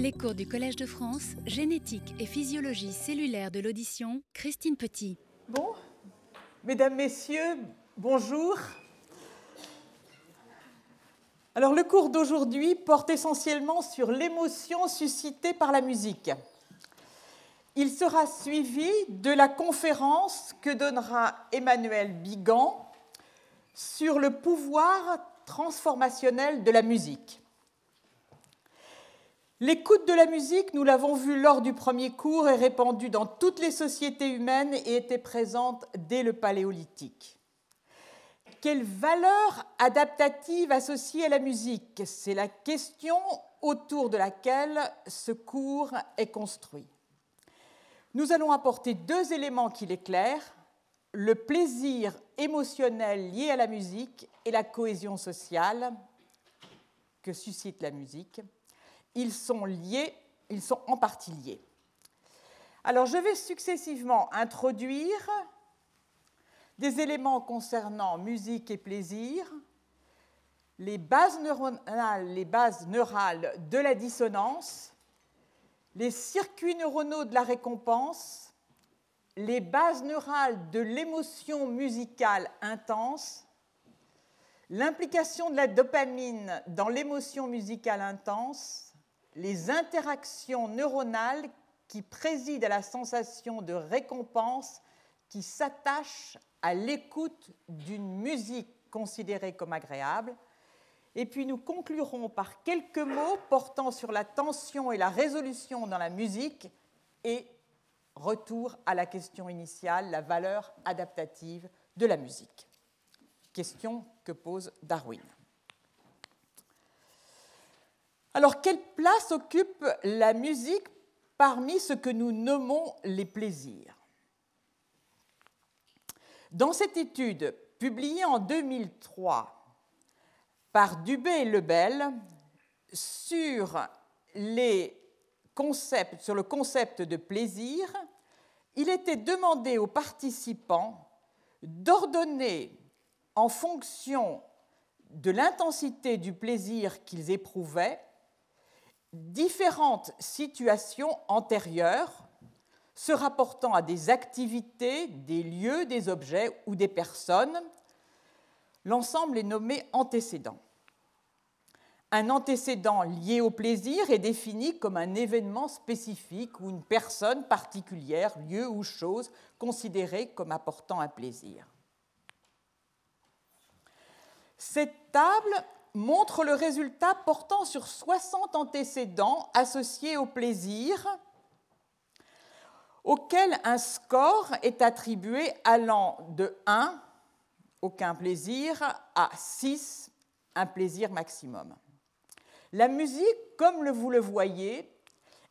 Les cours du Collège de France, génétique et physiologie cellulaire de l'audition, Christine Petit. Bon, mesdames, messieurs, bonjour. Alors le cours d'aujourd'hui porte essentiellement sur l'émotion suscitée par la musique. Il sera suivi de la conférence que donnera Emmanuel Bigan sur le pouvoir transformationnel de la musique. L'écoute de la musique, nous l'avons vu lors du premier cours, est répandue dans toutes les sociétés humaines et était présente dès le paléolithique. Quelle valeur adaptative associée à la musique? C'est la question autour de laquelle ce cours est construit. Nous allons apporter deux éléments qui l'éclairent, le plaisir émotionnel lié à la musique et la cohésion sociale que suscite la musique ils sont liés, ils sont en partie liés. Alors je vais successivement introduire des éléments concernant musique et plaisir, les bases neuronales, les bases neurales de la dissonance, les circuits neuronaux de la récompense, les bases neurales de l'émotion musicale intense, l'implication de la dopamine dans l'émotion musicale intense, les interactions neuronales qui président à la sensation de récompense qui s'attache à l'écoute d'une musique considérée comme agréable. Et puis nous conclurons par quelques mots portant sur la tension et la résolution dans la musique et retour à la question initiale, la valeur adaptative de la musique. Question que pose Darwin. Alors, quelle place occupe la musique parmi ce que nous nommons les plaisirs? Dans cette étude publiée en 2003 par Dubé et Lebel sur, sur le concept de plaisir, il était demandé aux participants d'ordonner en fonction de l'intensité du plaisir qu'ils éprouvaient différentes situations antérieures se rapportant à des activités, des lieux, des objets ou des personnes. L'ensemble est nommé antécédent. Un antécédent lié au plaisir est défini comme un événement spécifique ou une personne particulière, lieu ou chose considérée comme apportant un plaisir. Cette table montre le résultat portant sur 60 antécédents associés au plaisir, auquel un score est attribué allant de 1, aucun plaisir, à 6, un plaisir maximum. La musique, comme vous le voyez,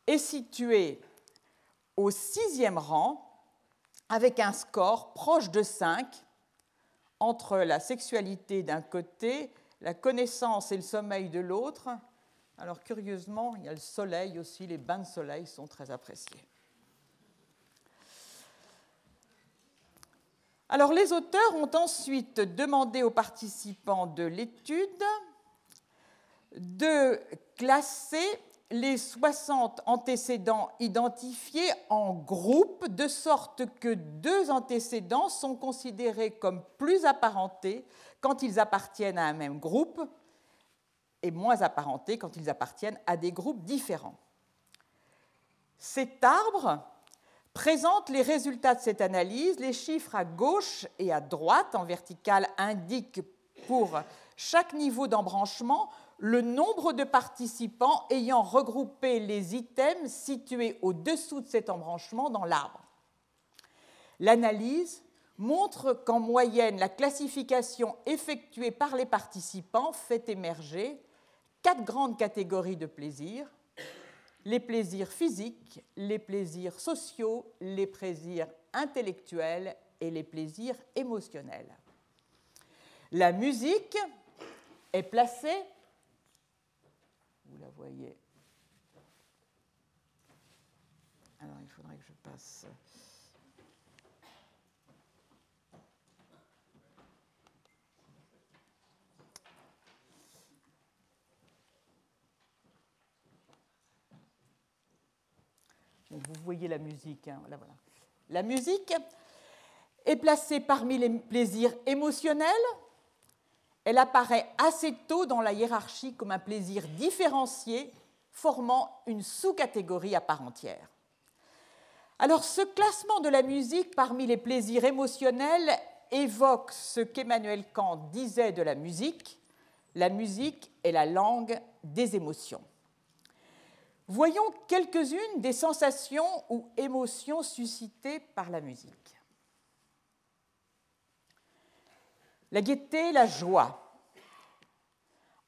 est située au sixième rang avec un score proche de 5 entre la sexualité d'un côté la connaissance et le sommeil de l'autre. Alors curieusement, il y a le soleil aussi, les bains de soleil sont très appréciés. Alors les auteurs ont ensuite demandé aux participants de l'étude de classer les 60 antécédents identifiés en groupes, de sorte que deux antécédents sont considérés comme plus apparentés quand ils appartiennent à un même groupe et moins apparentés quand ils appartiennent à des groupes différents. Cet arbre présente les résultats de cette analyse. Les chiffres à gauche et à droite en verticale indiquent pour chaque niveau d'embranchement le nombre de participants ayant regroupé les items situés au-dessous de cet embranchement dans l'arbre. L'analyse montre qu'en moyenne, la classification effectuée par les participants fait émerger quatre grandes catégories de plaisirs les plaisirs physiques, les plaisirs sociaux, les plaisirs intellectuels et les plaisirs émotionnels. La musique est placée, vous la voyez, alors il faudrait que je passe. Vous voyez la musique. Hein. La musique est placée parmi les plaisirs émotionnels. Elle apparaît assez tôt dans la hiérarchie comme un plaisir différencié, formant une sous-catégorie à part entière. Alors ce classement de la musique parmi les plaisirs émotionnels évoque ce qu'Emmanuel Kant disait de la musique. La musique est la langue des émotions. Voyons quelques-unes des sensations ou émotions suscitées par la musique. La gaieté, la joie.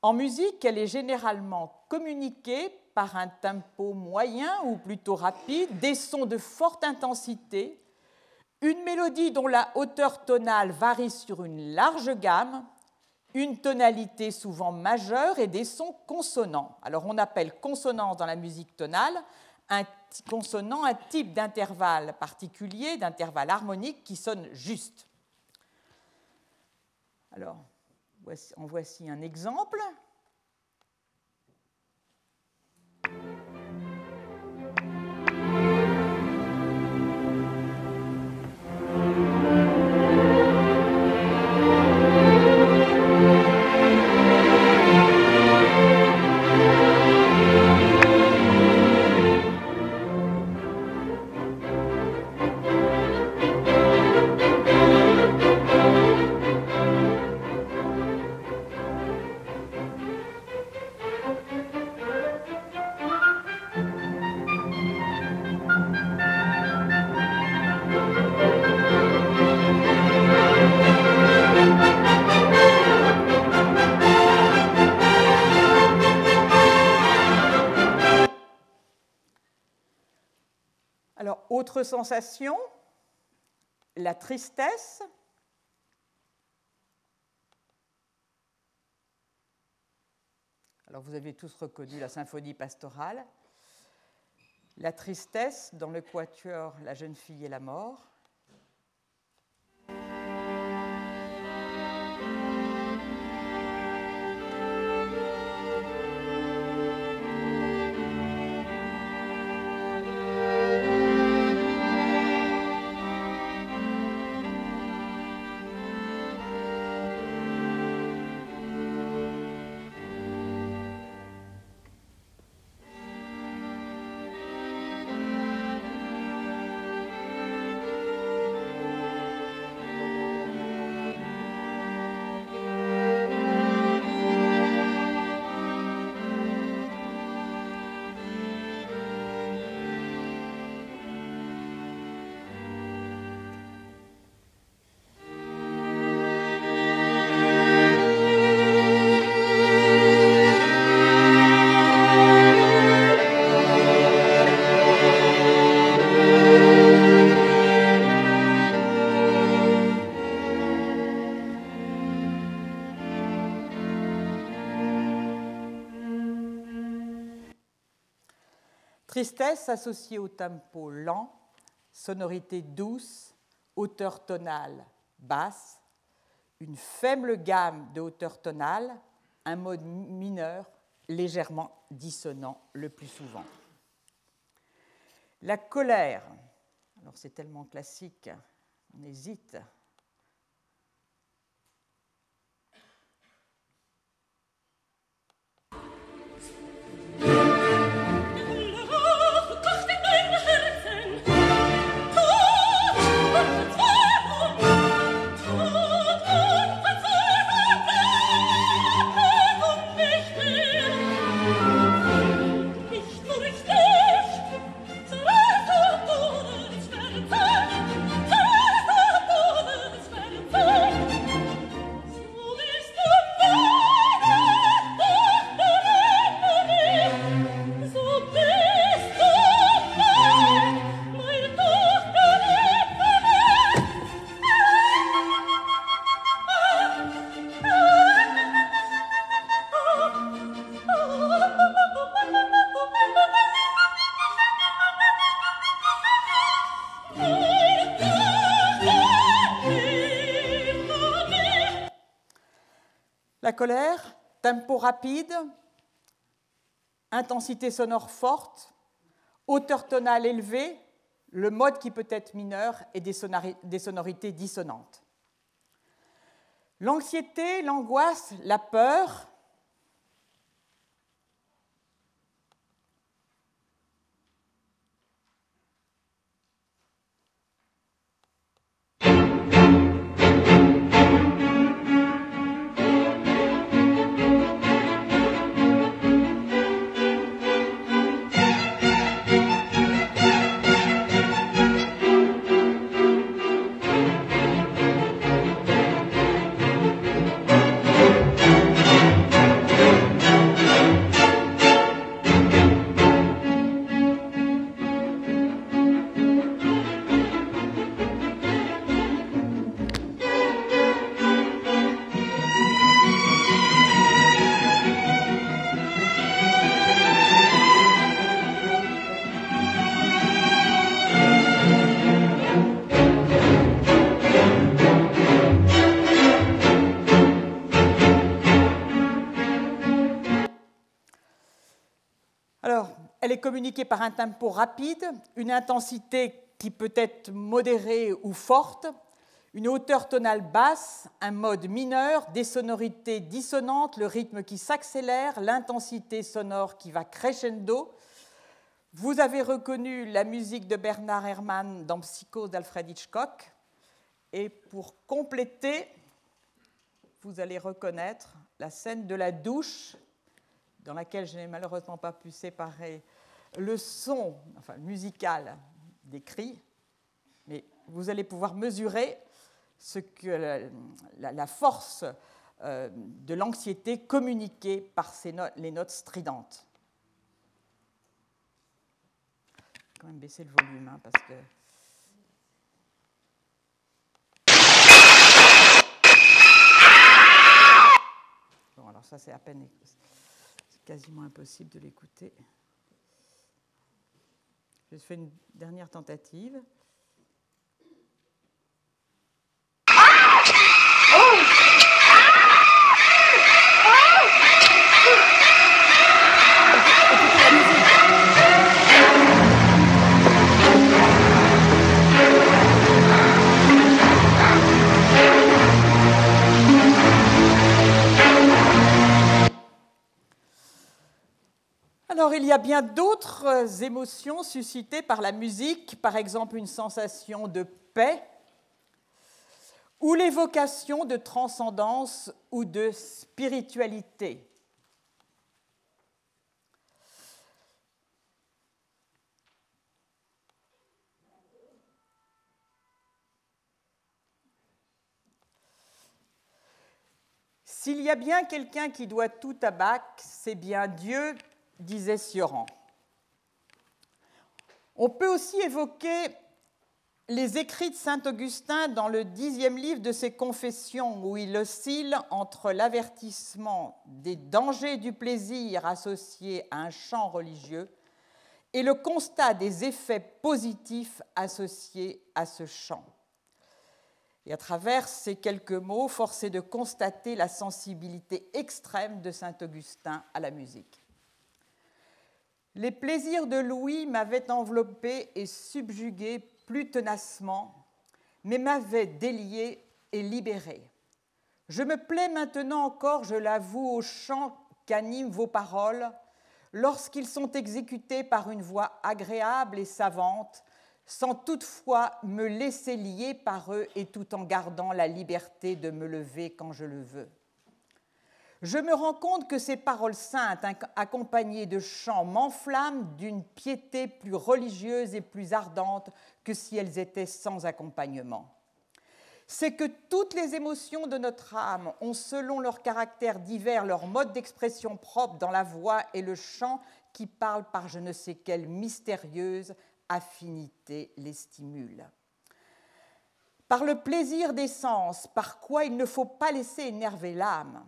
En musique, elle est généralement communiquée par un tempo moyen ou plutôt rapide, des sons de forte intensité, une mélodie dont la hauteur tonale varie sur une large gamme, une tonalité souvent majeure et des sons consonants. Alors on appelle consonance dans la musique tonale un consonant un type d'intervalle particulier, d'intervalle harmonique qui sonne juste. Alors, en voici un exemple. Autre sensation, la tristesse. Alors vous avez tous reconnu la symphonie pastorale. La tristesse dans le quatuor La jeune fille et la mort. Tristesse associée au tempo lent, sonorité douce, hauteur tonale basse, une faible gamme de hauteur tonale, un mode mineur légèrement dissonant le plus souvent. La colère, alors c'est tellement classique, on hésite tempo rapide, intensité sonore forte, hauteur tonale élevée, le mode qui peut être mineur et des sonorités dissonantes. L'anxiété, l'angoisse, la peur communiquée par un tempo rapide, une intensité qui peut être modérée ou forte, une hauteur tonale basse, un mode mineur, des sonorités dissonantes, le rythme qui s'accélère, l'intensité sonore qui va crescendo. Vous avez reconnu la musique de Bernard Herrmann dans Psychose d'Alfred Hitchcock. Et pour compléter, vous allez reconnaître la scène de la douche, dans laquelle je n'ai malheureusement pas pu séparer le son enfin, musical des cris, mais vous allez pouvoir mesurer ce que la, force euh, de l'anxiété communiquée par ces les notes stridentes. Je vais quand même baisser le volume hein, parce que. Bon, alors ça c'est à peine. C'est quasiment impossible de l'écouter. Je fais une dernière tentative. Y a bien d'autres émotions suscitées par la musique, par exemple une sensation de paix ou l'évocation de transcendance ou de spiritualité. S'il y a bien quelqu'un qui doit tout à Bach, c'est bien Dieu disait Sioran. On peut aussi évoquer les écrits de saint Augustin dans le dixième livre de ses confessions, où il oscille entre l'avertissement des dangers du plaisir associés à un chant religieux et le constat des effets positifs associés à ce chant. Et à travers ces quelques mots, force est de constater la sensibilité extrême de saint Augustin à la musique. Les plaisirs de Louis m'avaient enveloppé et subjugué plus tenacement, mais m'avaient délié et libéré. Je me plais maintenant encore, je l'avoue, au chant qu'animent vos paroles, lorsqu'ils sont exécutés par une voix agréable et savante, sans toutefois me laisser lier par eux et tout en gardant la liberté de me lever quand je le veux je me rends compte que ces paroles saintes, accompagnées de chants, m'enflamment d'une piété plus religieuse et plus ardente que si elles étaient sans accompagnement. C'est que toutes les émotions de notre âme ont, selon leur caractère divers, leur mode d'expression propre dans la voix et le chant qui parlent par je ne sais quelle mystérieuse affinité les stimule. Par le plaisir des sens, par quoi il ne faut pas laisser énerver l'âme,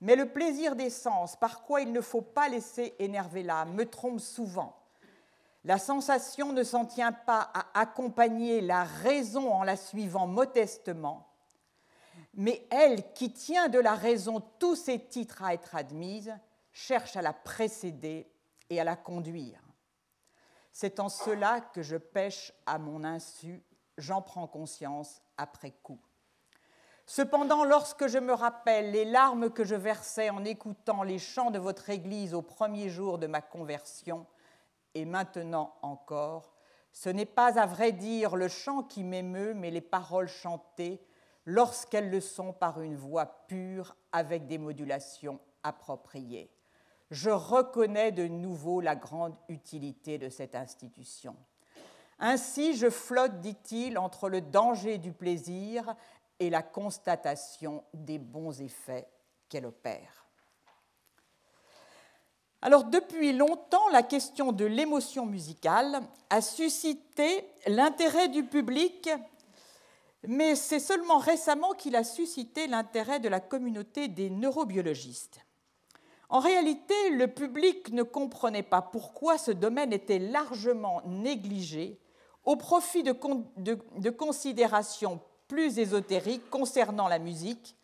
Mais le plaisir des sens, par quoi il ne faut pas laisser énerver l'âme, me trompe souvent. La sensation ne s'en tient pas à accompagner la raison en la suivant modestement, mais elle, qui tient de la raison tous ses titres à être admise, cherche à la précéder et à la conduire. C'est en cela que je pêche à mon insu, j'en prends conscience après coup. Cependant, lorsque je me rappelle les larmes que je versais en écoutant les chants de votre Église au premier jour de ma conversion, et maintenant encore, ce n'est pas à vrai dire le chant qui m'émeut, mais les paroles chantées lorsqu'elles le sont par une voix pure avec des modulations appropriées. Je reconnais de nouveau la grande utilité de cette institution. Ainsi, je flotte, dit-il, entre le danger du plaisir et la constatation des bons effets qu'elle opère. Alors depuis longtemps, la question de l'émotion musicale a suscité l'intérêt du public, mais c'est seulement récemment qu'il a suscité l'intérêt de la communauté des neurobiologistes. En réalité, le public ne comprenait pas pourquoi ce domaine était largement négligé au profit de, considérations plus ésotériques concernant la musique,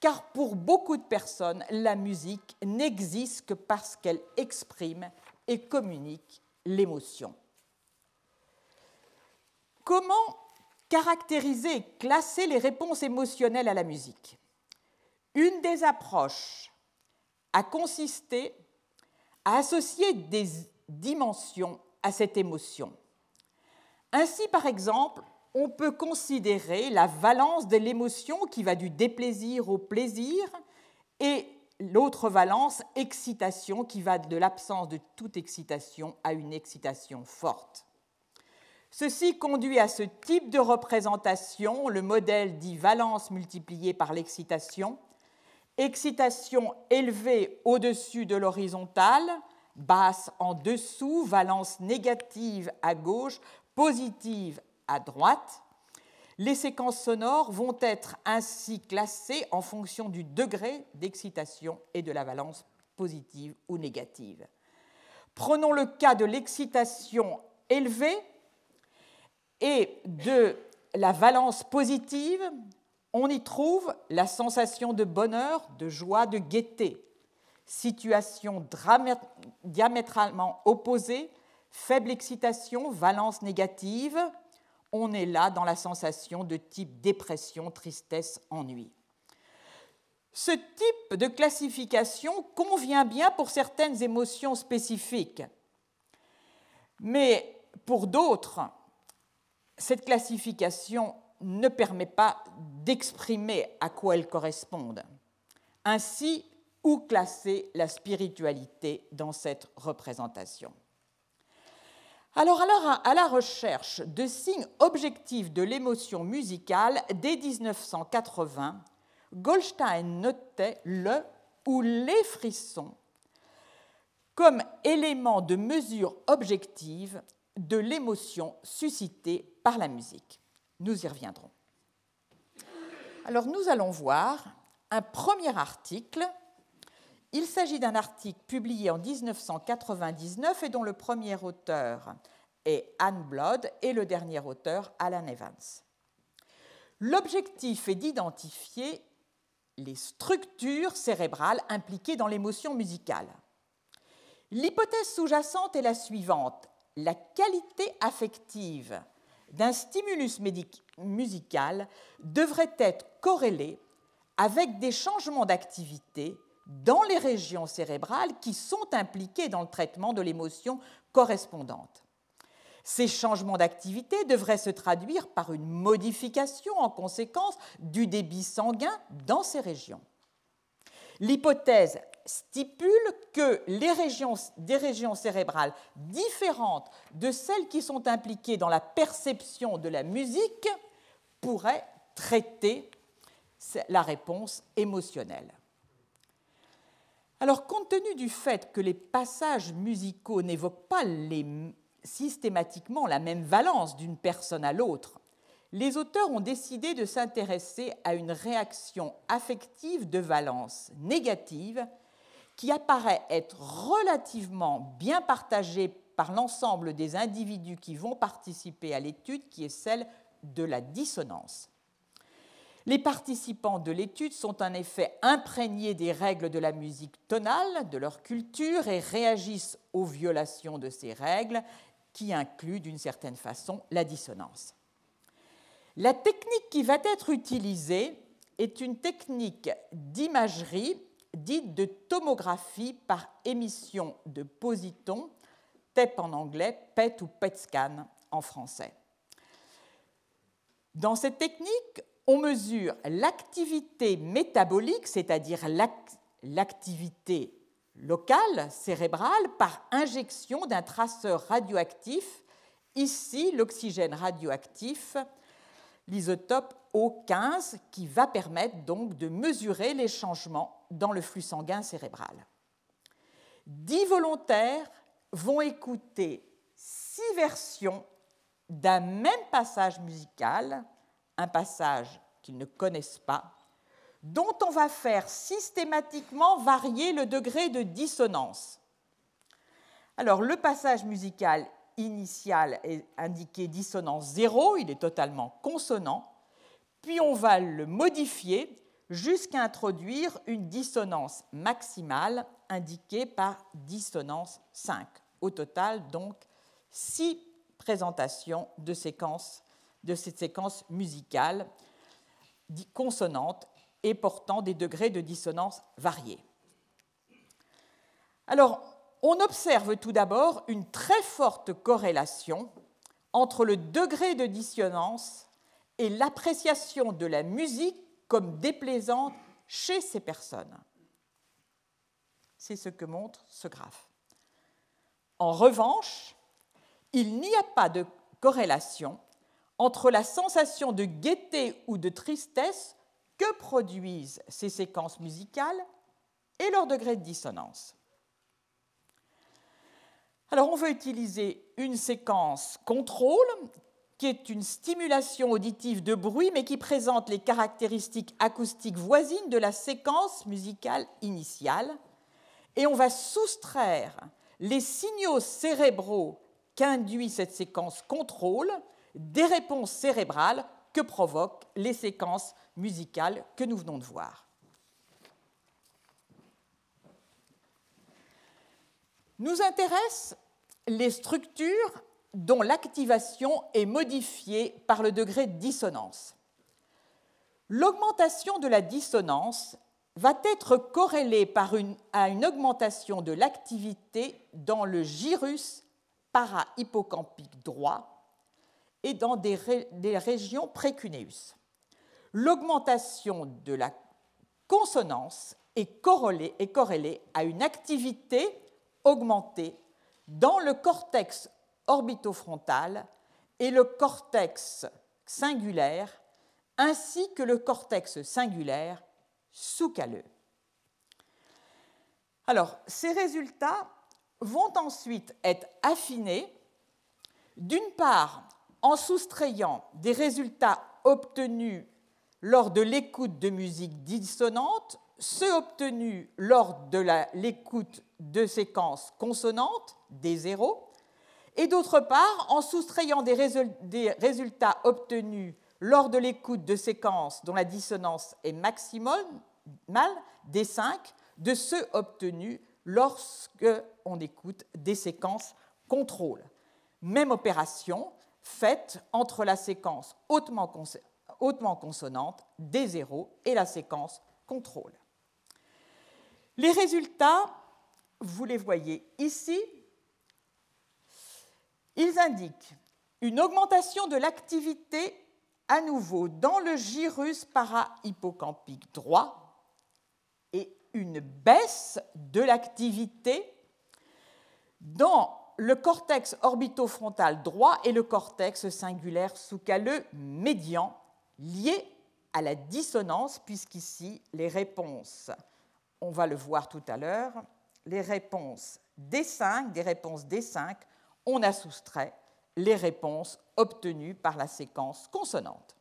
car pour beaucoup de personnes, la musique n'existe que parce qu'elle exprime et communique l'émotion. Comment caractériser, classer les réponses émotionnelles à la musique? Une des approches a consisté à associer des dimensions à cette émotion. Ainsi, par exemple, on peut considérer la valence de l'émotion qui va du déplaisir au plaisir et l'autre valence, excitation, qui va de l'absence de toute excitation à une excitation forte. Ceci conduit à ce type de représentation, le modèle dit valence multipliée par l'excitation, excitation élevée au-dessus de l'horizontale, basse en dessous, valence négative à gauche, positive à droite. Les séquences sonores vont être ainsi classées en fonction du degré d'excitation et de la valence positive ou négative. Prenons le cas de l'excitation élevée et de la valence positive. On y trouve la sensation de bonheur, de joie, de gaieté. Situation diamétralement opposée, faible excitation, valence négative, on est là dans la sensation de type dépression, tristesse, ennui. Ce type de classification convient bien pour certaines émotions spécifiques, mais pour d'autres, cette classification ne permet pas d'exprimer à quoi elles correspondent. Ainsi, où classer la spiritualité dans cette représentation? Alors, à la recherche de signes objectifs de l'émotion musicale, dès 1980, Goldstein notait le ou les frissons comme élément de mesure objective de l'émotion suscitée par la musique. Nous y reviendrons. Alors nous allons voir un premier article il s'agit d'un article publié en 1999 et dont le premier auteur est Anne Blood et le dernier auteur Alan Evans. L'objectif est d'identifier les structures cérébrales impliquées dans l'émotion musicale. L'hypothèse sous-jacente est la suivante. La qualité affective d'un stimulus musical devrait être corrélée avec des changements d'activité dans les régions cérébrales qui sont impliquées dans le traitement de l'émotion correspondante. Ces changements d'activité devraient se traduire par une modification en conséquence du débit sanguin dans ces régions. L'hypothèse stipule que des régions cérébrales différentes de celles qui sont impliquées dans la perception de la musique pourraient traiter la réponse émotionnelle. Alors, compte tenu du fait que les passages musicaux n'évoquent pas systématiquement la même valence d'une personne à l'autre, les auteurs ont décidé de s'intéresser à une réaction affective de valence négative qui apparaît être relativement bien partagée par l'ensemble des individus qui vont participer à l'étude, qui est celle de la dissonance. Les participants de l'étude sont en effet imprégnés des règles de la musique tonale, de leur culture, et réagissent aux violations de ces règles qui inclut d'une certaine façon la dissonance. La technique qui va être utilisée est une technique d'imagerie dite de tomographie par émission de positons, TEP en anglais, PET ou PET scan en français. Dans cette technique, on mesure l'activité métabolique, c'est-à-dire l'activité locale cérébrale, par injection d'un traceur radioactif, ici l'oxygène radioactif, l'isotope O15, qui va permettre donc de mesurer les changements dans le flux sanguin cérébral. Dix volontaires vont écouter six versions d'un même passage musical, un passage qu'ils ne connaissent pas, dont on va faire systématiquement varier le degré de dissonance. Alors, le passage musical initial est indiqué dissonance 0, il est totalement consonant, puis on va le modifier jusqu'à introduire une dissonance maximale indiquée par dissonance 5. Au total, donc, six présentations de, séquences, de cette séquence musicale consonante et portant des degrés de dissonance variés. Alors, on observe tout d'abord une très forte corrélation entre le degré de dissonance et l'appréciation de la musique comme déplaisante chez ces personnes. C'est ce que montre ce graphe. En revanche, il n'y a pas de corrélation entre la sensation de gaieté ou de tristesse que produisent ces séquences musicales et leur degré de dissonance. Alors on veut utiliser une séquence contrôle qui est une stimulation auditive de bruit, mais qui présente les caractéristiques acoustiques voisines de la séquence musicale initiale. Et on va soustraire les signaux cérébraux qu'induit cette séquence contrôle des réponses cérébrales que provoquent les séquences musicales que nous venons de voir. Nous intéressent les structures dont l'activation est modifiée par le degré de dissonance. L'augmentation de la dissonance va être corrélée à une augmentation de l'activité dans le gyrus para-hippocampique droit et dans des, régions précuneus. L'augmentation de la consonance est corrélée, est corrélée à une activité augmentée dans le cortex orbitofrontal et le cortex singulaire, ainsi que le cortex singulaire sous-calleux. Alors, ces résultats vont ensuite être affinés, d'une part en soustrayant des résultats obtenus lors de l'écoute de musique dissonante, ceux obtenus lors de l'écoute de séquences consonantes, des zéros, et d'autre part en soustrayant des, résultats obtenus lors de l'écoute de séquences dont la dissonance est maximale, des 5, de ceux obtenus lorsque on écoute des séquences contrôle. Même opération faite entre la séquence hautement, hautement consonante des zéros et la séquence contrôle. Les résultats, vous les voyez ici, ils indiquent une augmentation de l'activité à nouveau dans le gyrus para-hippocampique droit et une baisse de l'activité dans le cortex orbitofrontal droit et le cortex singulaire sous-calleux médian liés à la dissonance, puisqu'ici les réponses, on va le voir tout à l'heure, les réponses D5, des réponses D5 on a soustrait les réponses obtenues par la séquence consonante.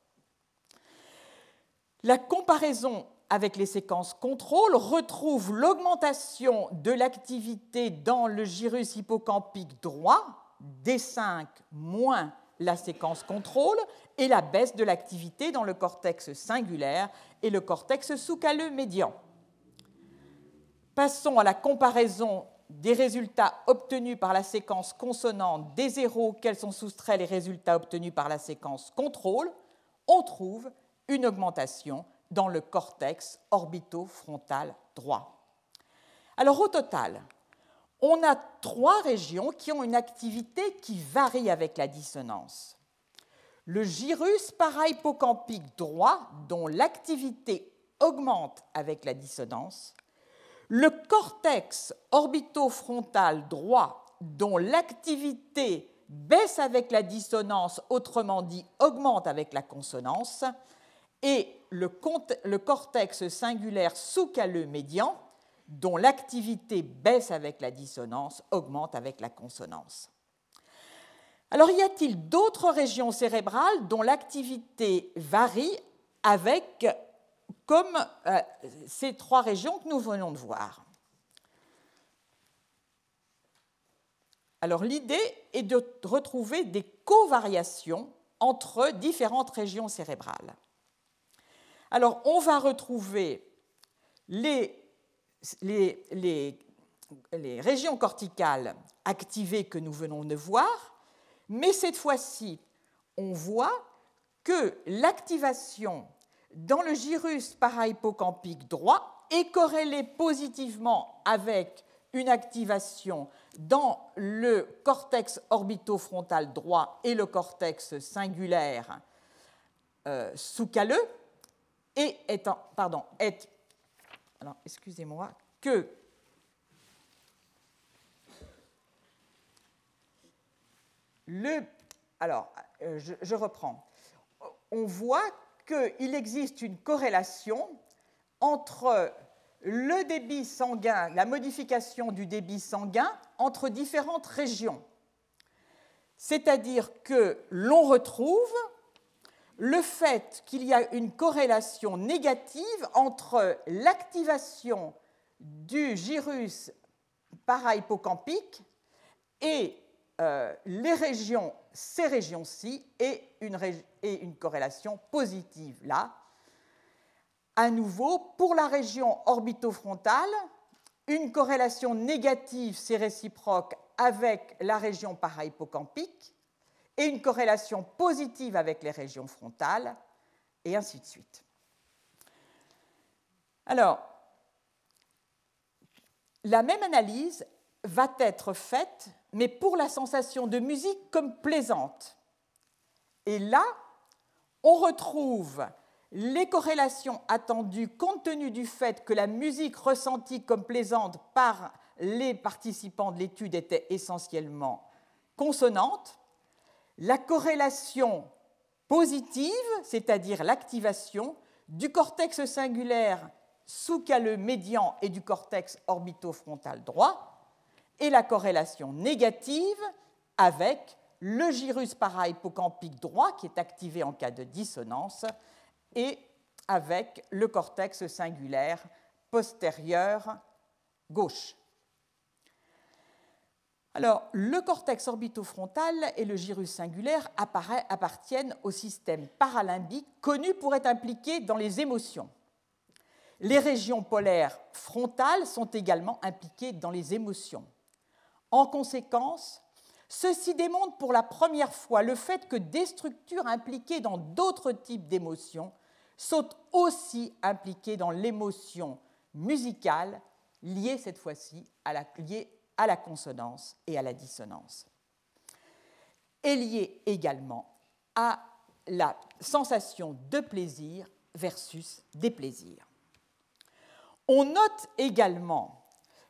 La comparaison avec les séquences contrôle retrouve l'augmentation de l'activité dans le gyrus hippocampique droit, D5 moins la séquence contrôle, et la baisse de l'activité dans le cortex singulaire et le cortex sous-calleux médian. Passons à la comparaison des résultats obtenus par la séquence consonante des zéros auxquels sont soustraits les résultats obtenus par la séquence contrôle, on trouve une augmentation dans le cortex orbitofrontal droit. Alors au total, on a trois régions qui ont une activité qui varie avec la dissonance. Le gyrus parahippocampique droit, dont l'activité augmente avec la dissonance, le cortex orbitofrontal droit, dont l'activité baisse avec la dissonance, autrement dit augmente avec la consonance, et le, cortex singulaire sous-calleux médian, dont l'activité baisse avec la dissonance, augmente avec la consonance. Alors y a-t-il d'autres régions cérébrales dont l'activité varie avec, comme euh, ces trois régions que nous venons de voir? Alors l'idée est de retrouver des covariations entre différentes régions cérébrales. Alors on va retrouver les régions corticales activées que nous venons de voir, mais cette fois-ci, on voit que l'activation dans le gyrus parahippocampique droit est corrélée positivement avec une activation dans le cortex orbitofrontal droit et le cortex singulaire euh, sous-calleux et est, pardon, est alors excusez-moi, que le. Alors, euh, je, reprends. On voit qu'il existe une corrélation entre le débit sanguin, la modification du débit sanguin entre différentes régions. C'est-à-dire que l'on retrouve le fait qu'il y a une corrélation négative entre l'activation du gyrus parahippocampique et euh, les régions, ces régions-ci, et une, et une corrélation positive là. À nouveau, pour la région orbitofrontale, une corrélation négative, c'est réciproque avec la région parahippocampique, et une corrélation positive avec les régions frontales, et ainsi de suite. Alors, la même analyse va être faite, mais pour la sensation de musique comme plaisante. Et là, on retrouve les corrélations attendues compte tenu du fait que la musique ressentie comme plaisante par les participants de l'étude était essentiellement consonante, la corrélation positive, c'est-à-dire l'activation du cortex singulaire sous-calleux médian et du cortex orbitofrontal droit, et la corrélation négative avec le gyrus parahippocampique droit qui est activé en cas de dissonance et avec le cortex singulaire postérieur gauche. Alors, le cortex orbitofrontal et le gyrus singulaire appartiennent au système paralimbique connu pour être impliqué dans les émotions. Les régions polaires frontales sont également impliquées dans les émotions. En conséquence, ceci démontre pour la première fois le fait que des structures impliquées dans d'autres types d'émotions sont aussi impliquées dans l'émotion musicale, liée cette fois-ci à la, liée à la consonance et à la dissonance. Est lié également à la sensation de plaisir versus déplaisir. On note également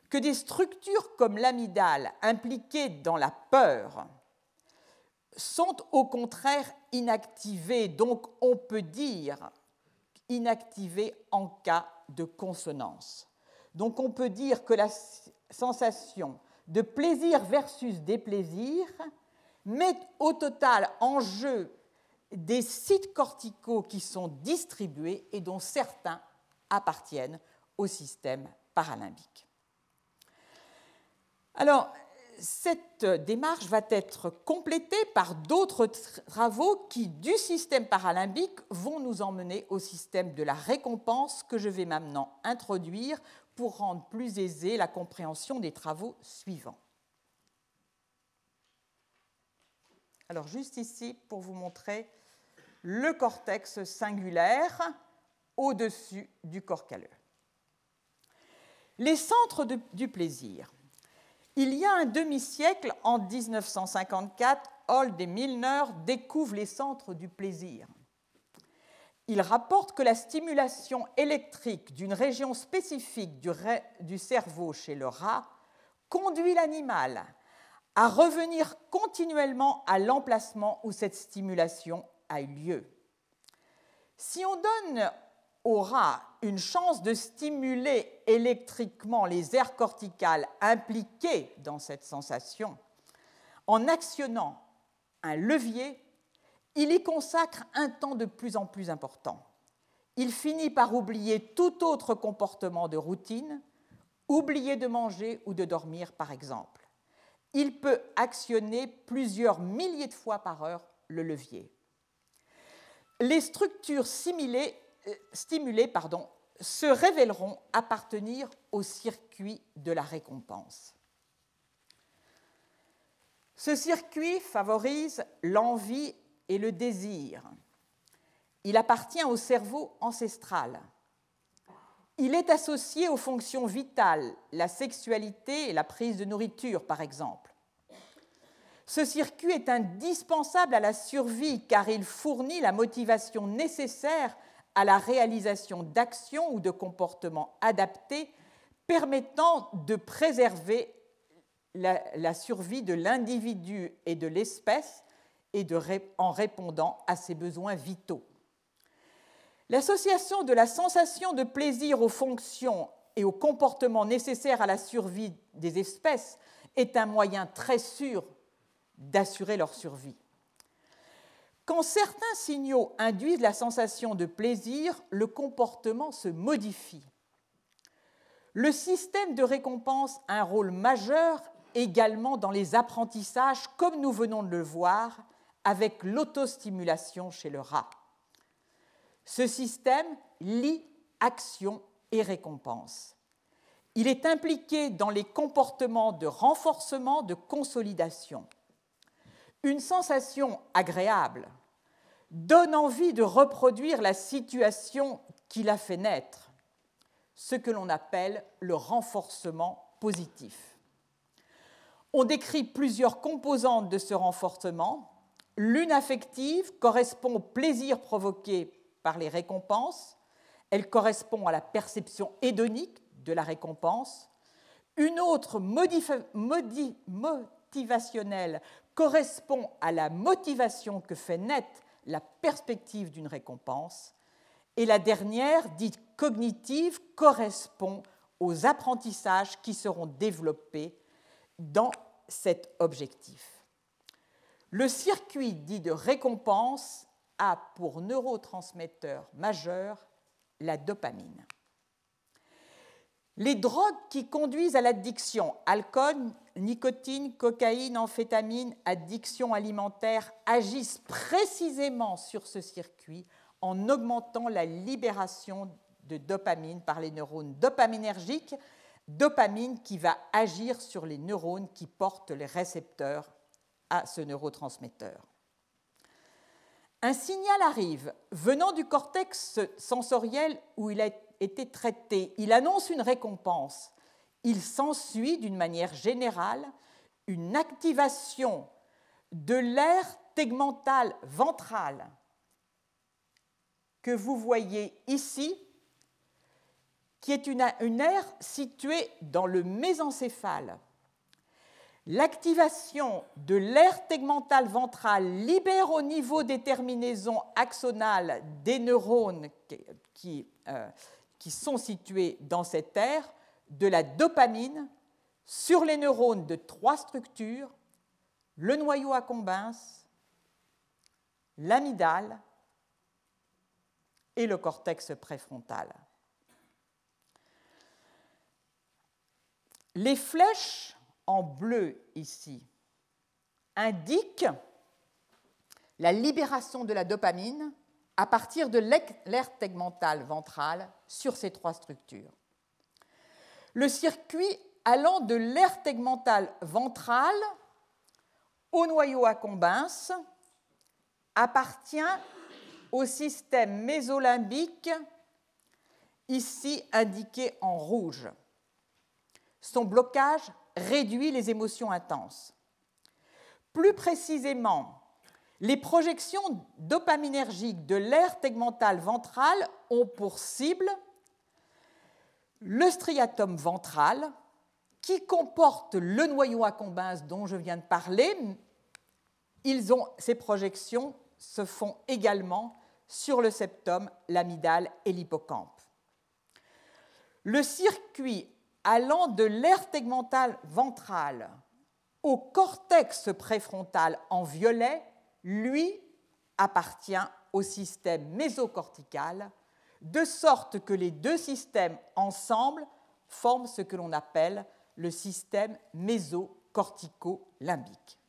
que des structures comme l'amygdale impliquées dans la peur sont au contraire inactivées, donc on peut dire inactivées en cas de consonance. Donc on peut dire que la sensation de plaisir versus déplaisir met au total en jeu des sites corticaux qui sont distribués et dont certains appartiennent au système paralimbique. Alors, cette démarche va être complétée par d'autres travaux qui, du système paralimbique, vont nous emmener au système de la récompense que je vais maintenant introduire pour rendre plus aisée la compréhension des travaux suivants. Alors juste ici, pour vous montrer le cortex singulaire au-dessus du corps calleux. Les centres du plaisir. Il y a un demi-siècle, en 1954, Holt et Milner découvrent les centres du plaisir. Ils rapportent que la stimulation électrique d'une région spécifique du, du cerveau chez le rat conduit l'animal à revenir continuellement à l'emplacement où cette stimulation a eu lieu. Si on donne au rat une chance de stimuler électriquement les aires corticales impliquées dans cette sensation, en actionnant un levier, il y consacre un temps de plus en plus important. Il finit par oublier tout autre comportement de routine, oublier de manger ou de dormir par exemple il peut actionner plusieurs milliers de fois par heure le levier. Les structures euh, stimulées se révéleront appartenir au circuit de la récompense. Ce circuit favorise l'envie et le désir. Il appartient au cerveau ancestral. Il est associé aux fonctions vitales, la sexualité et la prise de nourriture, par exemple. Ce circuit est indispensable à la survie car il fournit la motivation nécessaire à la réalisation d'actions ou de comportements adaptés permettant de préserver la, survie de l'individu et de l'espèce et en répondant à ses besoins vitaux. L'association de la sensation de plaisir aux fonctions et aux comportements nécessaires à la survie des espèces est un moyen très sûr d'assurer leur survie. Quand certains signaux induisent la sensation de plaisir, le comportement se modifie. Le système de récompense a un rôle majeur également dans les apprentissages, comme nous venons de le voir avec l'autostimulation chez le rat. Ce système lie action et récompense. Il est impliqué dans les comportements de renforcement, de consolidation. Une sensation agréable donne envie de reproduire la situation qui l'a fait naître, ce que l'on appelle le renforcement positif. On décrit plusieurs composantes de ce renforcement. L'une affective correspond au plaisir provoqué par les récompenses. Elle correspond à la perception hédonique de la récompense. Une autre motivationnelle correspond à la motivation que fait naître la perspective d'une récompense. Et la dernière, dite cognitive, correspond aux apprentissages qui seront développés dans cet objectif. Le circuit dit de récompense a pour neurotransmetteur majeur la dopamine. Les drogues qui conduisent à l'addiction, alcool, nicotine, cocaïne, amphétamine, addiction alimentaire, agissent précisément sur ce circuit en augmentant la libération de dopamine par les neurones dopaminergiques, dopamine qui va agir sur les neurones qui portent les récepteurs à ce neurotransmetteur. Un signal arrive venant du cortex sensoriel où il a été traité. Il annonce une récompense. Il s'ensuit d'une manière générale une activation de l'aire tegmental ventral que vous voyez ici, qui est une aire située dans le mésencéphale. L'activation de l'aire tegmentale ventrale libère au niveau des terminaisons axonales des neurones qui, euh, qui sont situés dans cette aire de la dopamine sur les neurones de trois structures, le noyau accumbens, l'amygdale et le cortex préfrontal. Les flèches en bleu ici indique la libération de la dopamine à partir de l'aire tegmentale ventrale sur ces trois structures. Le circuit allant de l'aire tegmentale ventrale au noyau accumbens appartient au système mésolimbique, ici indiqué en rouge. Son blocage réduit les émotions intenses. Plus précisément, les projections dopaminergiques de l'aire tegmentale ventrale ont pour cible le striatum ventral, qui comporte le noyau accumbens dont je viens de parler. Ils ont, ces projections se font également sur le septum, l'amygdale et l'hippocampe. Le circuit allant de l'aire tegmentale ventrale au cortex préfrontal en violet, lui, appartient au système mésocortical, de sorte que les deux systèmes ensemble forment ce que l'on appelle le système mésocortico-limbique.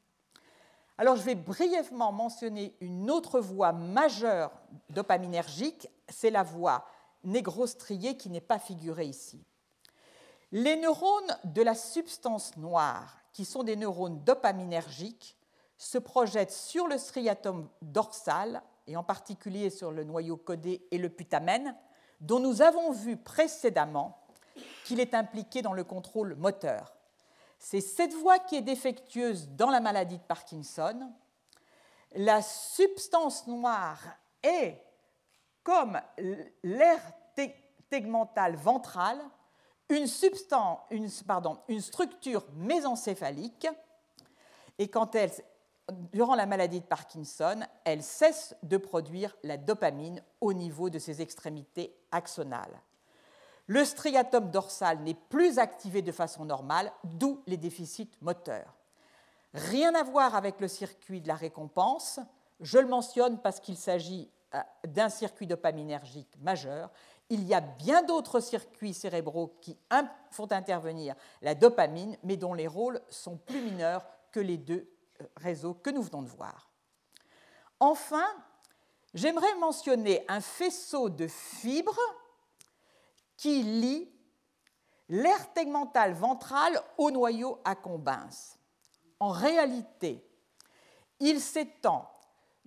Alors je vais brièvement mentionner une autre voie majeure dopaminergique, c'est la voie négrostriée qui n'est pas figurée ici. Les neurones de la substance noire, qui sont des neurones dopaminergiques, se projettent sur le striatum dorsal, et en particulier sur le noyau codé et le putamen, dont nous avons vu précédemment qu'il est impliqué dans le contrôle moteur. C'est cette voie qui est défectueuse dans la maladie de Parkinson. La substance noire est, comme l'air tegmental ventral, une, structure mésencéphalique, et durant la maladie de Parkinson, elle cesse de produire la dopamine au niveau de ses extrémités axonales. Le striatum dorsal n'est plus activé de façon normale, d'où les déficits moteurs. Rien à voir avec le circuit de la récompense. Je le mentionne parce qu'il s'agit euh, d'un circuit dopaminergique majeur. Il y a bien d'autres circuits cérébraux qui font intervenir la dopamine, mais dont les rôles sont plus mineurs que les deux euh, réseaux que nous venons de voir. Enfin, j'aimerais mentionner un faisceau de fibres qui lie l'aire tegmentale ventrale au noyau accumbens. En réalité, il s'étend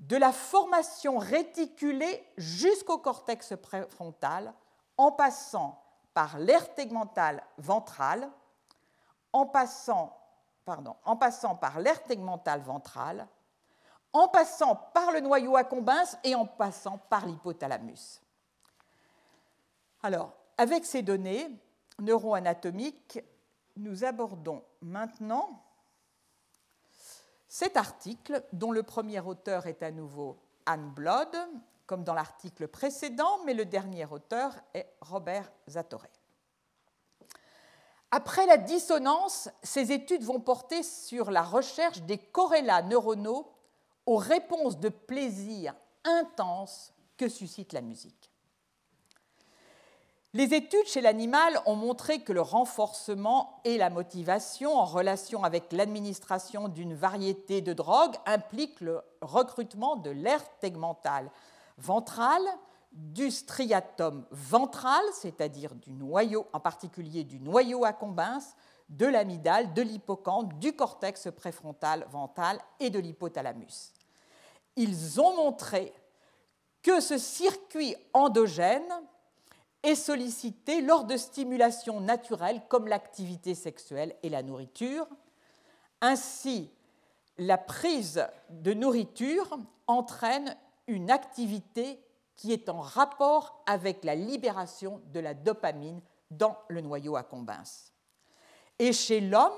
de la formation réticulée jusqu'au cortex préfrontal en passant par l'aire tegmentale ventrale, en passant, par l'aire tegmentale ventrale, en passant par le noyau accumbens et en passant par l'hypothalamus. Alors, avec ces données neuroanatomiques, nous abordons maintenant cet article dont le premier auteur est à nouveau Anne Blood, comme dans l'article précédent, mais le dernier auteur est Robert Zatorre. Après la dissonance, ces études vont porter sur la recherche des corrélats neuronaux aux réponses de plaisir intenses que suscite la musique. Les études chez l'animal ont montré que le renforcement et la motivation en relation avec l'administration d'une variété de drogues impliquent le recrutement de l'aire tegmentale ventrale, du striatum ventral, c'est-à-dire du noyau, en particulier du noyau accumbens, de l'amygdale, de l'hippocampe, du cortex préfrontal ventral et de l'hypothalamus. Ils ont montré que ce circuit endogène est sollicité lors de stimulations naturelles comme l'activité sexuelle et la nourriture. Ainsi, la prise de nourriture entraîne une activité qui est en rapport avec la libération de la dopamine dans le noyau accumbens. Et chez l'homme,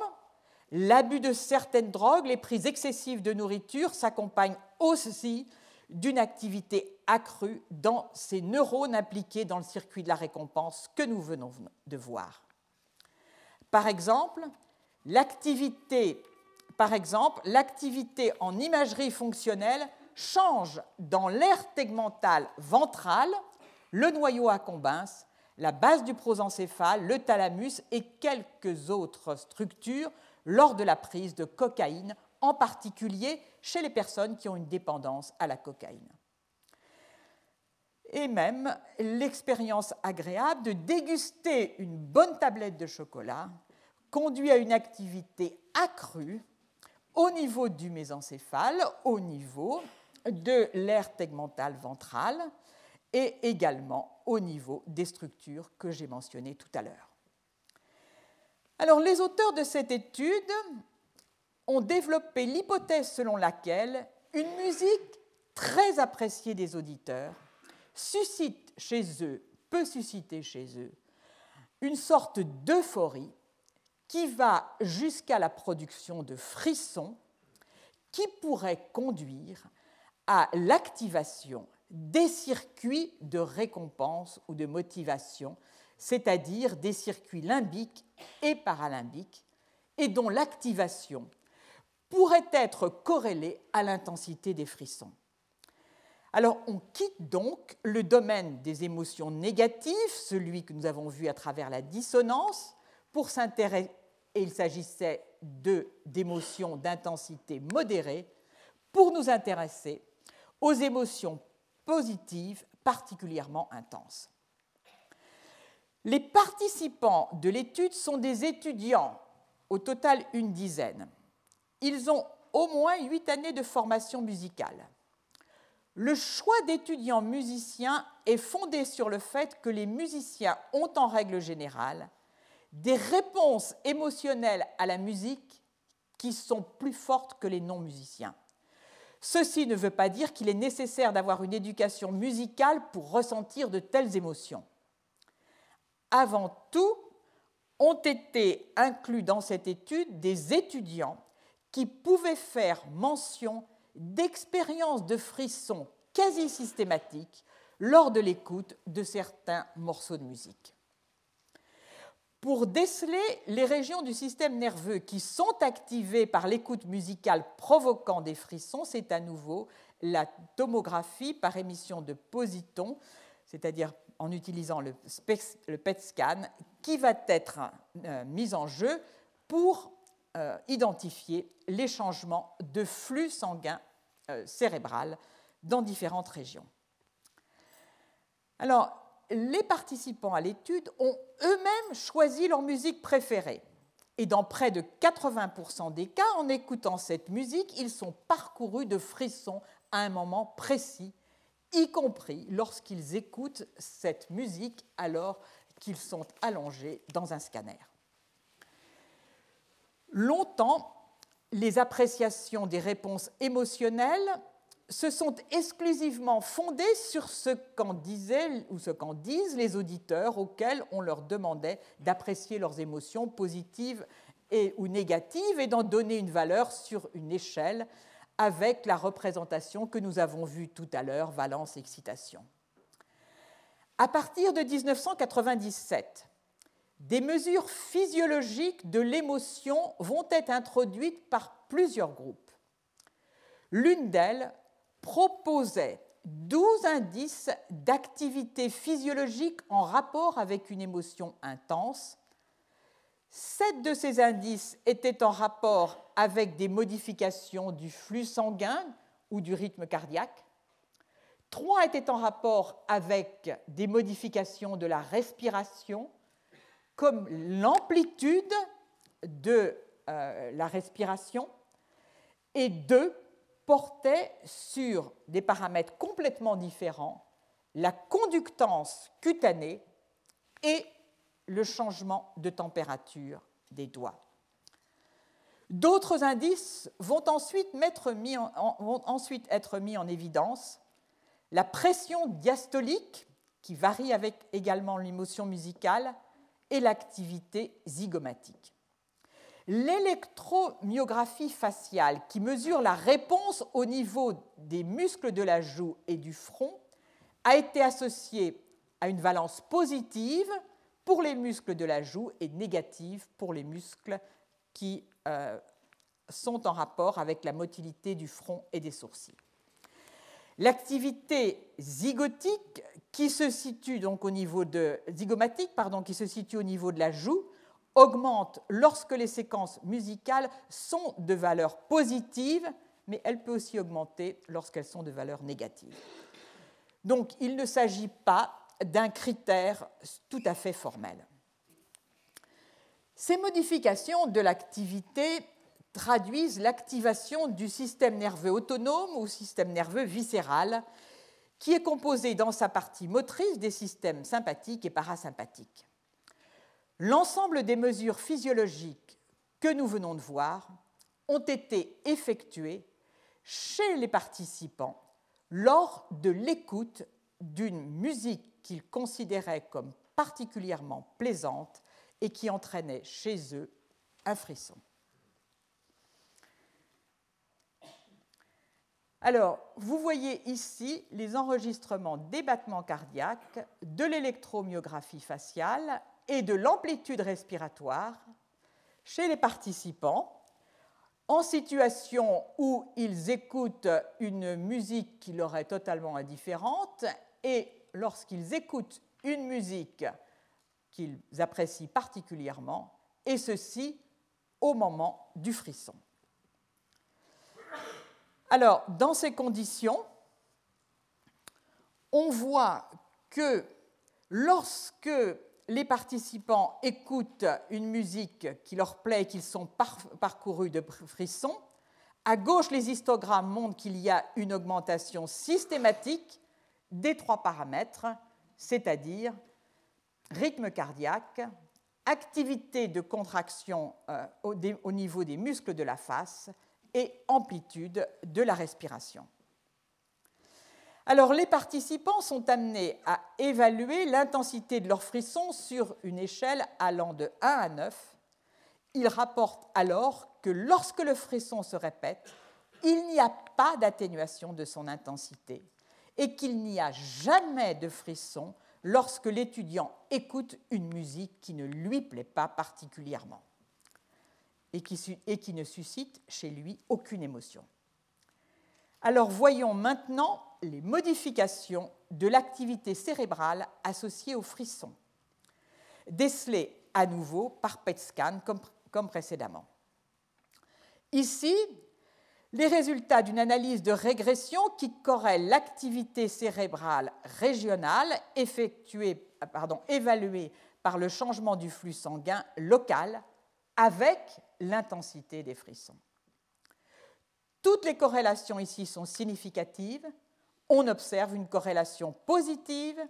l'abus de certaines drogues, les prises excessives de nourriture s'accompagnent aussi d'une activité accrue dans ces neurones impliqués dans le circuit de la récompense que nous venons de voir. Par exemple, l'activité en imagerie fonctionnelle change dans l'aire tegmentale ventrale, le noyau accumbens, la base du prosencéphale, le thalamus et quelques autres structures lors de la prise de cocaïne, en particulier chez les personnes qui ont une dépendance à la cocaïne. et même l'expérience agréable de déguster une bonne tablette de chocolat conduit à une activité accrue au niveau du mésencéphale, au niveau de l'aire tegmentale ventrale et également au niveau des structures que j'ai mentionnées tout à l'heure. Alors, les auteurs de cette étude ont développé l'hypothèse selon laquelle une musique très appréciée des auditeurs suscite chez eux, peut susciter chez eux, une sorte d'euphorie qui va jusqu'à la production de frissons qui pourraient conduire à l'activation des circuits de récompense ou de motivation, c'est-à-dire des circuits limbiques et paralimbiques, et dont l'activation pourrait être corrélée à l'intensité des frissons. Alors on quitte donc le domaine des émotions négatives, celui que nous avons vu à travers la dissonance, pour s'intéresser, et il s'agissait d'émotions d'intensité modérée, pour nous intéresser aux émotions positives particulièrement intenses. Les participants de l'étude sont des étudiants, au total une dizaine. Ils ont au moins huit années de formation musicale. Le choix d'étudiants musiciens est fondé sur le fait que les musiciens ont en règle générale des réponses émotionnelles à la musique qui sont plus fortes que les non-musiciens. Ceci ne veut pas dire qu'il est nécessaire d'avoir une éducation musicale pour ressentir de telles émotions. Avant tout, ont été inclus dans cette étude des étudiants qui pouvaient faire mention d'expériences de frissons quasi systématiques lors de l'écoute de certains morceaux de musique. Pour déceler les régions du système nerveux qui sont activées par l'écoute musicale provoquant des frissons, c'est à nouveau la tomographie par émission de positons, c'est-à-dire en utilisant le, PET scan, qui va être euh, mise en jeu pour euh, identifier les changements de flux sanguin euh, cérébral dans différentes régions. Alors, les participants à l'étude ont eux-mêmes choisi leur musique préférée. Et dans près de 80% des cas, en écoutant cette musique, ils sont parcourus de frissons à un moment précis, y compris lorsqu'ils écoutent cette musique alors qu'ils sont allongés dans un scanner. Longtemps, les appréciations des réponses émotionnelles se sont exclusivement fondés sur ce qu'en disaient ou ce qu'en disent les auditeurs auxquels on leur demandait d'apprécier leurs émotions positives et, ou négatives et d'en donner une valeur sur une échelle avec la représentation que nous avons vue tout à l'heure, valence-excitation. À partir de 1997, des mesures physiologiques de l'émotion vont être introduites par plusieurs groupes. L'une d'elles proposait 12 indices d'activité physiologique en rapport avec une émotion intense. Sept de ces indices étaient en rapport avec des modifications du flux sanguin ou du rythme cardiaque. Trois étaient en rapport avec des modifications de la respiration, comme l'amplitude de euh, la respiration, et deux portait sur des paramètres complètement différents, la conductance cutanée et le changement de température des doigts. D'autres indices vont ensuite, vont ensuite, être mis en évidence. La pression diastolique, qui varie avec également l'émotion musicale, et l'activité zygomatique. L'électromyographie faciale, qui mesure la réponse au niveau des muscles de la joue et du front, a été associée à une valence positive pour les muscles de la joue et négative pour les muscles qui euh, sont en rapport avec la motilité du front et des sourcils. L'activité zygotique qui se situe donc au niveau de zygomatique qui se situe au niveau de la joue augmente lorsque les séquences musicales sont de valeur positive, mais elle peut aussi augmenter lorsqu'elles sont de valeur négative. Donc il ne s'agit pas d'un critère tout à fait formel. Ces modifications de l'activité traduisent l'activation du système nerveux autonome ou système nerveux viscéral, qui est composé dans sa partie motrice des systèmes sympathiques et parasympathiques. L'ensemble des mesures physiologiques que nous venons de voir ont été effectuées chez les participants lors de l'écoute d'une musique qu'ils considéraient comme particulièrement plaisante et qui entraînait chez eux un frisson. Alors, vous voyez ici les enregistrements des battements cardiaques, de l'électromyographie faciale et de l'amplitude respiratoire chez les participants en situation où ils écoutent une musique qui leur est totalement indifférente et lorsqu'ils écoutent une musique qu'ils apprécient particulièrement, et ceci au moment du frisson. Alors, dans ces conditions, on voit que lorsque les participants écoutent une musique qui leur plaît et qu'ils sont parcourus de frissons, à gauche, les histogrammes montrent qu'il y a une augmentation systématique des trois paramètres, c'est-à-dire rythme cardiaque, activité de contraction euh, au niveau des muscles de la face et amplitude de la respiration. Alors les participants sont amenés à évaluer l'intensité de leurs frissons sur une échelle allant de 1 à 9. Ils rapportent alors que lorsque le frisson se répète, il n'y a pas d'atténuation de son intensité et qu'il n'y a jamais de frisson lorsque l'étudiant écoute une musique qui ne lui plaît pas particulièrement et qui, ne suscite chez lui aucune émotion. Alors voyons maintenant les modifications de l'activité cérébrale associée au frisson, décelées à nouveau par PET scan comme, comme précédemment. Ici, les résultats d'une analyse de régression qui corrèle l'activité cérébrale régionale effectuée, pardon, évaluée par le changement du flux sanguin local avec l'intensité des frissons. Toutes les corrélations ici sont significatives. On observe une corrélation positive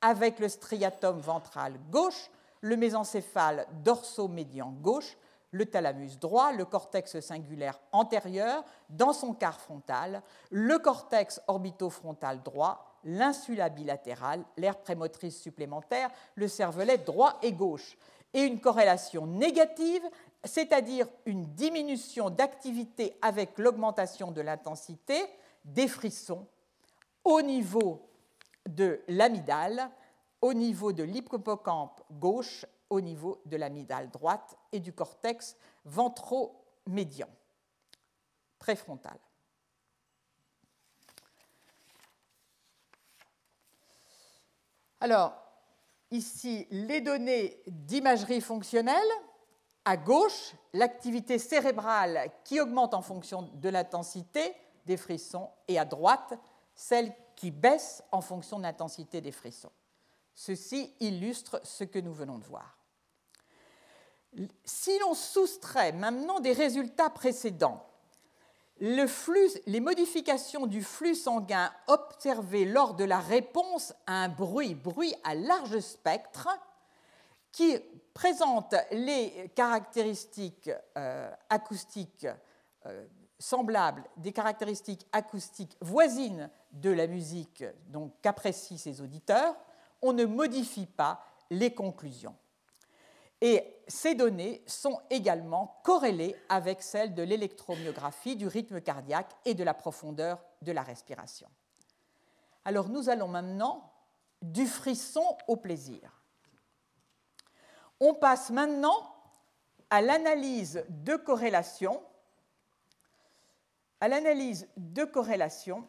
avec le striatum ventral gauche, le mésencéphale dorso-médian gauche, le thalamus droit, le cortex singulaire antérieur, dans son quart frontal, le cortex orbitofrontal droit, l'insula bilatérale, l'aire prémotrice supplémentaire, le cervelet droit et gauche, et une corrélation négative c'est-à-dire une diminution d'activité avec l'augmentation de l'intensité des frissons au niveau de l'amygdale, au niveau de l'hippocampe gauche, au niveau de l'amygdale droite et du cortex ventromédian préfrontal. Alors, ici, les données d'imagerie fonctionnelle à gauche, l'activité cérébrale qui augmente en fonction de l'intensité des frissons et à droite, celle qui baisse en fonction de l'intensité des frissons. Ceci illustre ce que nous venons de voir. Si l'on soustrait maintenant des résultats précédents les modifications du flux sanguin observées lors de la réponse à un bruit, bruit à large spectre, qui présente les caractéristiques euh, acoustiques euh, semblables, des caractéristiques acoustiques voisines de la musique qu'apprécient ses auditeurs, on ne modifie pas les conclusions. Et ces données sont également corrélées avec celles de l'électromyographie, du rythme cardiaque et de la profondeur de la respiration. Alors nous allons maintenant du frisson au plaisir. On passe maintenant à l'analyse de corrélation, à de corrélation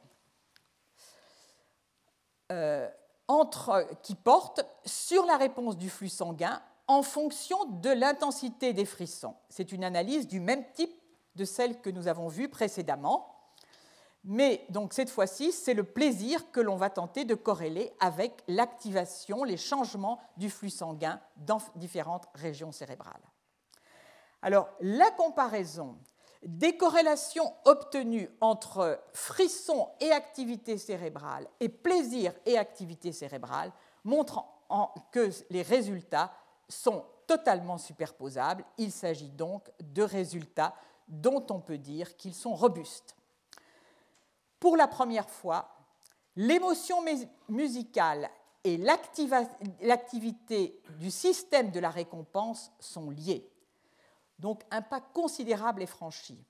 euh, entre, qui porte sur la réponse du flux sanguin en fonction de l'intensité des frissons. C'est une analyse du même type de celle que nous avons vue précédemment. Mais donc cette fois-ci, c'est le plaisir que l'on va tenter de corréler avec l'activation, les changements du flux sanguin dans différentes régions cérébrales. Alors, la comparaison des corrélations obtenues entre frisson et activité cérébrale et plaisir et activité cérébrale montre que les résultats sont totalement superposables. Il s'agit donc de résultats dont on peut dire qu'ils sont robustes. Pour la première fois, l'émotion musicale et l'activité du système de la récompense sont liées. Donc un pas considérable est franchi.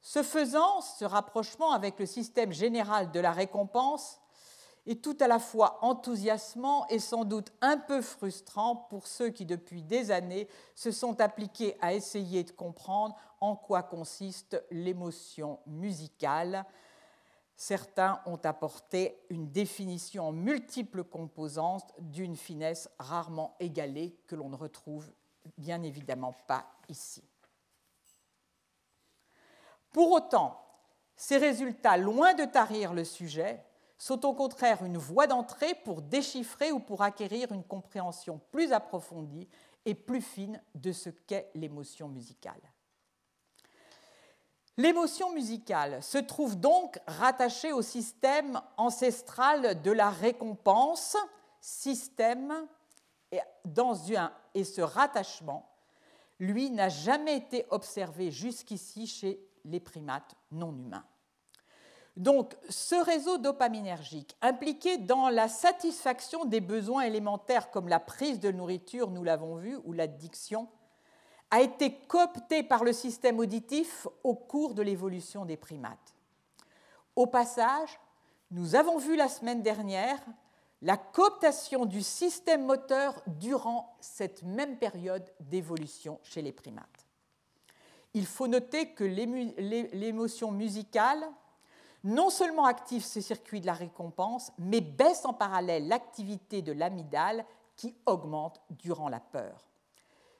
Ce faisant, ce rapprochement avec le système général de la récompense est tout à la fois enthousiasmant et sans doute un peu frustrant pour ceux qui, depuis des années, se sont appliqués à essayer de comprendre en quoi consiste l'émotion musicale. Certains ont apporté une définition en multiples composantes d'une finesse rarement égalée que l'on ne retrouve bien évidemment pas ici. Pour autant, ces résultats, loin de tarir le sujet, sont au contraire une voie d'entrée pour déchiffrer ou pour acquérir une compréhension plus approfondie et plus fine de ce qu'est l'émotion musicale. L'émotion musicale se trouve donc rattachée au système ancestral de la récompense, système dans un, et ce rattachement, lui, n'a jamais été observé jusqu'ici chez les primates non humains. Donc, ce réseau dopaminergique impliqué dans la satisfaction des besoins élémentaires comme la prise de nourriture, nous l'avons vu, ou l'addiction, a été coopté par le système auditif au cours de l'évolution des primates. Au passage, nous avons vu la semaine dernière la cooptation du système moteur durant cette même période d'évolution chez les primates. Il faut noter que l'émotion musicale non seulement active ce circuit de la récompense, mais baisse en parallèle l'activité de l'amygdale qui augmente durant la peur.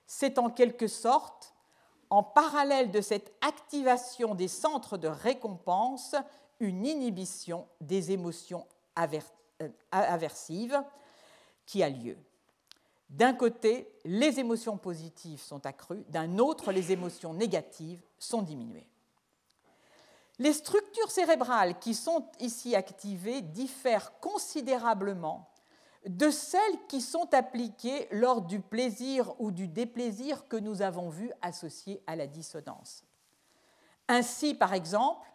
C'est en quelque sorte, en parallèle de cette activation des centres de récompense, une inhibition des émotions euh, aversive qui a lieu. D'un côté, les émotions positives sont accrues, d'un autre, les émotions négatives sont diminuées. Les structures cérébrales qui sont ici activées diffèrent considérablement de celles qui sont appliquées lors du plaisir ou du déplaisir que nous avons vu associés à la dissonance. Ainsi, par exemple,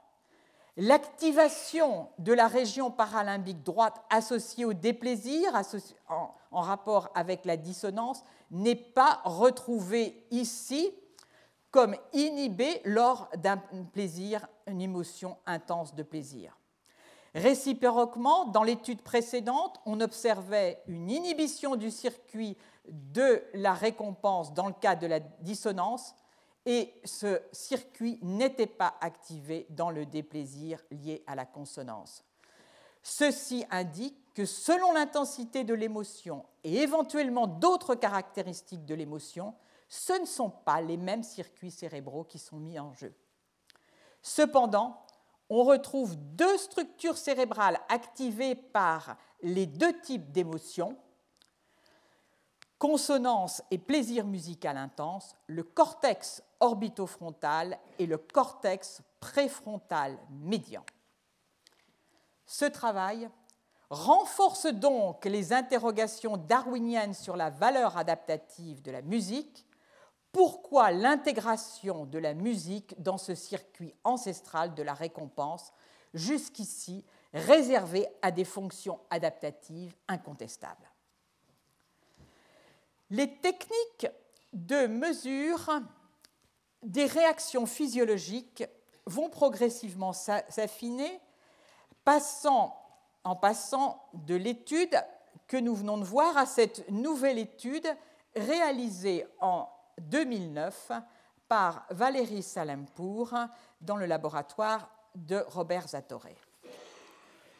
L'activation de la région paralimbique droite associée au déplaisir, en rapport avec la dissonance, n'est pas retrouvée ici comme inhibée lors d'un plaisir, une émotion intense de plaisir. Réciproquement, dans l'étude précédente, on observait une inhibition du circuit de la récompense dans le cas de la dissonance et ce circuit n'était pas activé dans le déplaisir lié à la consonance. Ceci indique que selon l'intensité de l'émotion et éventuellement d'autres caractéristiques de l'émotion, ce ne sont pas les mêmes circuits cérébraux qui sont mis en jeu. Cependant, on retrouve deux structures cérébrales activées par les deux types d'émotions, consonance et plaisir musical intense, le cortex orbitofrontal et le cortex préfrontal médian. Ce travail renforce donc les interrogations darwiniennes sur la valeur adaptative de la musique. Pourquoi l'intégration de la musique dans ce circuit ancestral de la récompense, jusqu'ici réservé à des fonctions adaptatives incontestables? Les techniques de mesure des réactions physiologiques vont progressivement s'affiner en passant de l'étude que nous venons de voir à cette nouvelle étude réalisée en 2009 par Valérie Salempour dans le laboratoire de Robert Zatoré.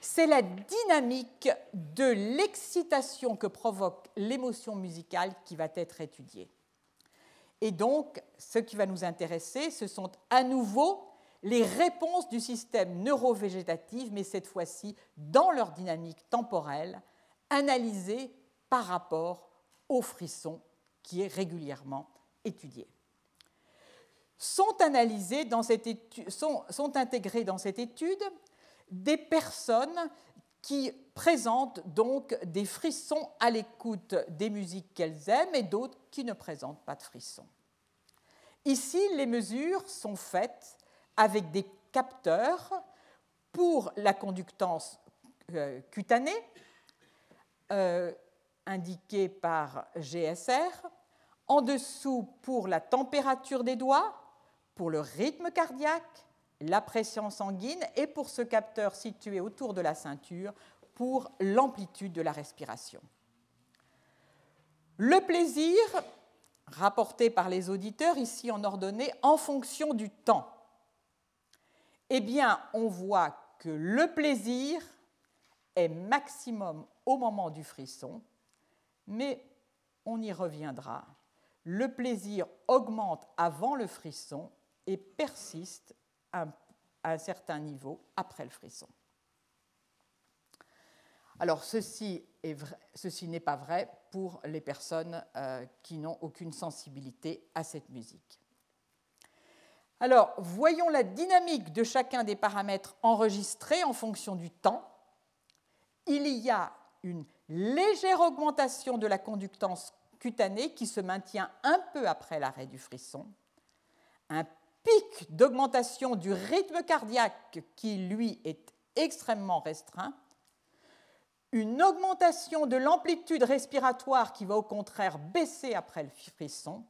C'est la dynamique de l'excitation que provoque l'émotion musicale qui va être étudiée. Et donc, ce qui va nous intéresser, ce sont à nouveau les réponses du système neurovégétatif, mais cette fois-ci dans leur dynamique temporelle, analysées par rapport au frisson qui est régulièrement Sont, dans cette étude, sont intégrées dans cette étude des personnes qui présentent donc des frissons à l'écoute des musiques qu'elles aiment et d'autres qui ne présentent pas de frissons. Ici, les mesures sont faites avec des capteurs pour la conductance euh, cutanée, euh, indiquée par GSR, en dessous pour la température des doigts, pour le rythme cardiaque, la pression sanguine et pour ce capteur situé autour de la ceinture pour l'amplitude de la respiration. Le plaisir, rapporté par les auditeurs ici en ordonnée en fonction du temps. Eh bien, on voit que le plaisir est maximum au moment du frisson, mais on y reviendra. Le plaisir augmente avant le frisson et persiste à un certain niveau après le frisson. Alors ceci, n'est pas vrai pour les personnes euh, qui n'ont aucune sensibilité à cette musique. Alors voyons la dynamique de chacun des paramètres enregistrés en fonction du temps. Il y a une légère augmentation de la conductance cutanée qui se maintient un peu après l'arrêt du frisson, un pic d'augmentation du rythme cardiaque qui, lui, est extrêmement restreint, une augmentation de l'amplitude respiratoire qui va au contraire baisser après le frisson,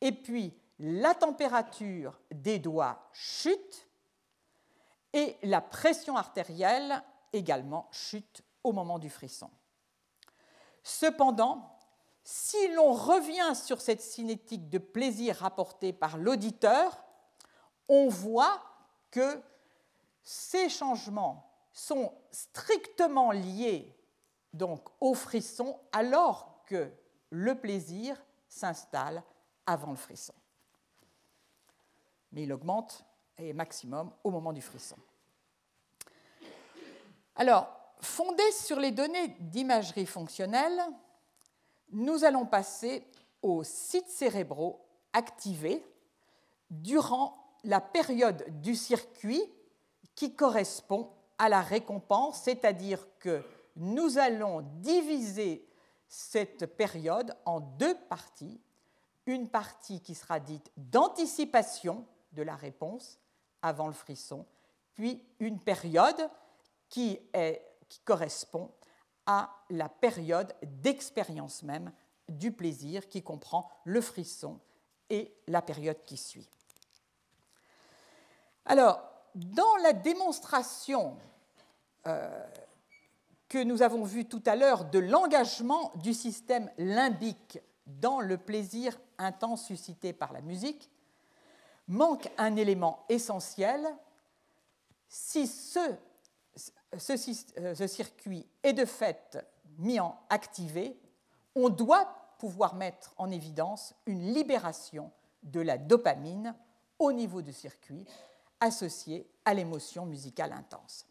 et puis la température des doigts chute, et la pression artérielle également chute au moment du frisson. Cependant, si l'on revient sur cette cinétique de plaisir rapportée par l'auditeur, on voit que ces changements sont strictement liés donc au frisson alors que le plaisir s'installe avant le frisson. Mais il augmente et maximum au moment du frisson. Alors, fondé sur les données d'imagerie fonctionnelle, nous allons passer aux sites cérébraux activés durant la période du circuit qui correspond à la récompense, c'est-à-dire que nous allons diviser cette période en deux parties. Une partie qui sera dite d'anticipation de la réponse avant le frisson, puis une période qui, correspond à la période d'expérience même du plaisir qui comprend le frisson et la période qui suit. Alors, dans la démonstration euh, que nous avons vue tout à l'heure de l'engagement du système limbique dans le plaisir intense suscité par la musique, manque un élément essentiel. Si ce, ce, circuit est de fait mis en activé, on doit pouvoir mettre en évidence une libération de la dopamine au niveau du circuit associé à l'émotion musicale intense.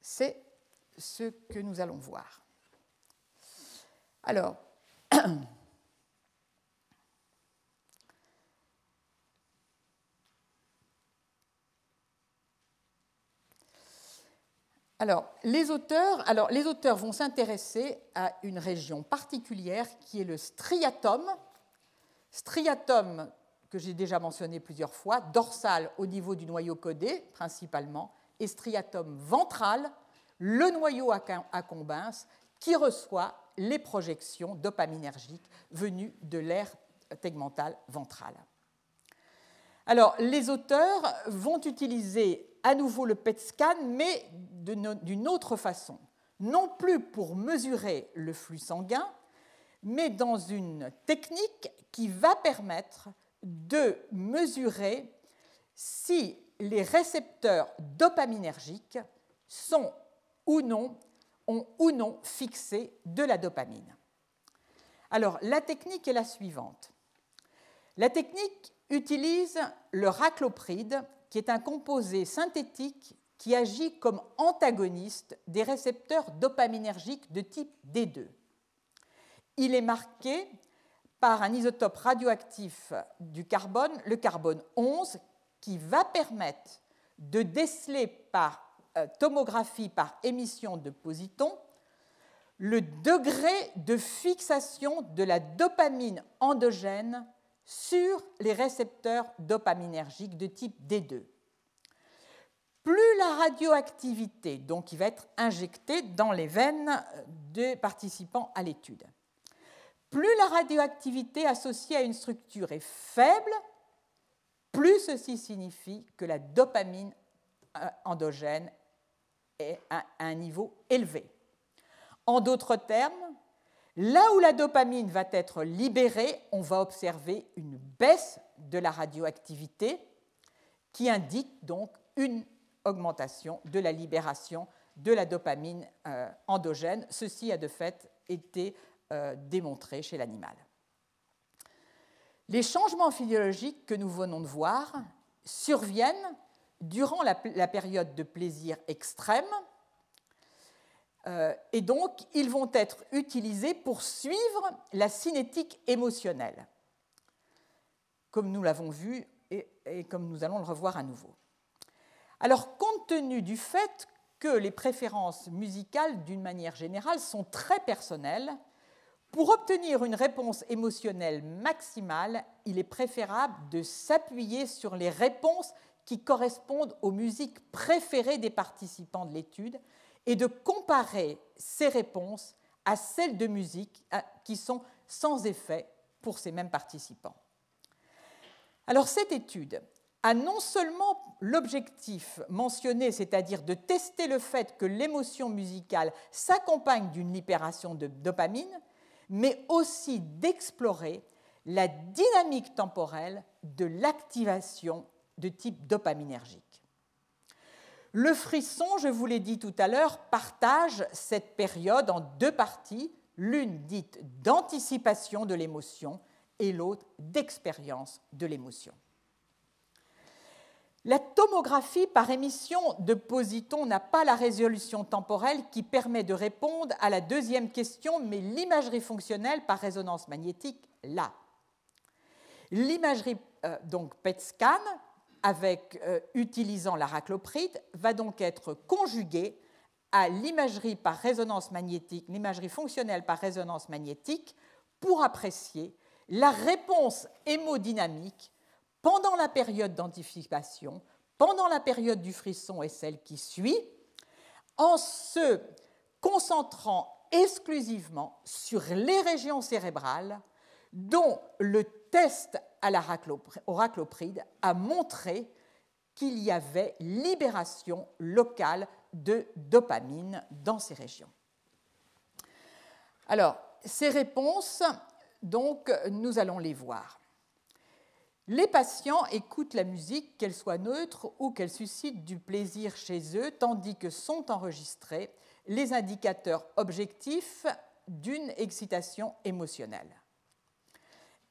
C'est ce que nous allons voir. Alors, Alors les, auteurs, vont s'intéresser à une région particulière qui est le striatum. Striatum, que j'ai déjà mentionné plusieurs fois, dorsal au niveau du noyau codé principalement, et striatum ventral, le noyau accumbens, qui reçoit les projections dopaminergiques venues de l'aire tegmentale ventrale. Alors, les auteurs vont utiliser à nouveau le PET scan, mais d'une autre façon. Non plus pour mesurer le flux sanguin, mais dans une technique qui va permettre de mesurer si les récepteurs dopaminergiques sont ou non, ont ou non fixé de la dopamine. Alors, la technique est la suivante. La technique utilise le raclopride, qui est un composé synthétique qui agit comme antagoniste des récepteurs dopaminergiques de type D2. Il est marqué par un isotope radioactif du carbone, le carbone 11, qui va permettre de déceler par euh, tomographie par émission de positons le degré de fixation de la dopamine endogène sur les récepteurs dopaminergiques de type D2. Plus la radioactivité, donc qui va être injectée dans les veines des participants à l'étude, plus la radioactivité associée à une structure est faible, plus ceci signifie que la dopamine euh, endogène est à un niveau élevé. En d'autres termes, là où la dopamine va être libérée, on va observer une baisse de la radioactivité qui indique donc une augmentation de la libération de la dopamine euh, endogène. Ceci a de fait été euh, démontré chez l'animal. Les changements physiologiques que nous venons de voir surviennent durant la, période de plaisir extrême, euh, et donc ils vont être utilisés pour suivre la cinétique émotionnelle, comme nous l'avons vu et, comme nous allons le revoir à nouveau. Alors, compte tenu du fait que les préférences musicales, d'une manière générale, sont très personnelles, pour obtenir une réponse émotionnelle maximale, il est préférable de s'appuyer sur les réponses qui correspondent aux musiques préférées des participants de l'étude et de comparer ces réponses à celles de musique qui sont sans effet pour ces mêmes participants. Alors cette étude a non seulement l'objectif mentionné, c'est-à-dire de tester le fait que l'émotion musicale s'accompagne d'une libération de dopamine, mais aussi d'explorer la dynamique temporelle de l'activation de type dopaminergique. Le frisson, je vous l'ai dit tout à l'heure, partage cette période en deux parties, l'une dite d'anticipation de l'émotion et l'autre d'expérience de l'émotion. La tomographie par émission de positons n'a pas la résolution temporelle qui permet de répondre à la deuxième question, mais l'imagerie fonctionnelle par résonance magnétique l'a. L'imagerie euh, donc PET scan, avec, euh, utilisant l'araclopride, va donc être conjuguée à l'imagerie par résonance magnétique, l'imagerie fonctionnelle par résonance magnétique, pour apprécier la réponse hémodynamique pendant la période d'anticipation, pendant la période du frisson et celle qui suit, en se concentrant exclusivement sur les régions cérébrales dont le test à au raclopride a montré qu'il y avait libération locale de dopamine dans ces régions. Alors, ces réponses, nous allons les voir. Les patients écoutent la musique, qu'elle soit neutre ou qu'elle suscite du plaisir chez eux, tandis que sont enregistrés les indicateurs objectifs d'une excitation émotionnelle.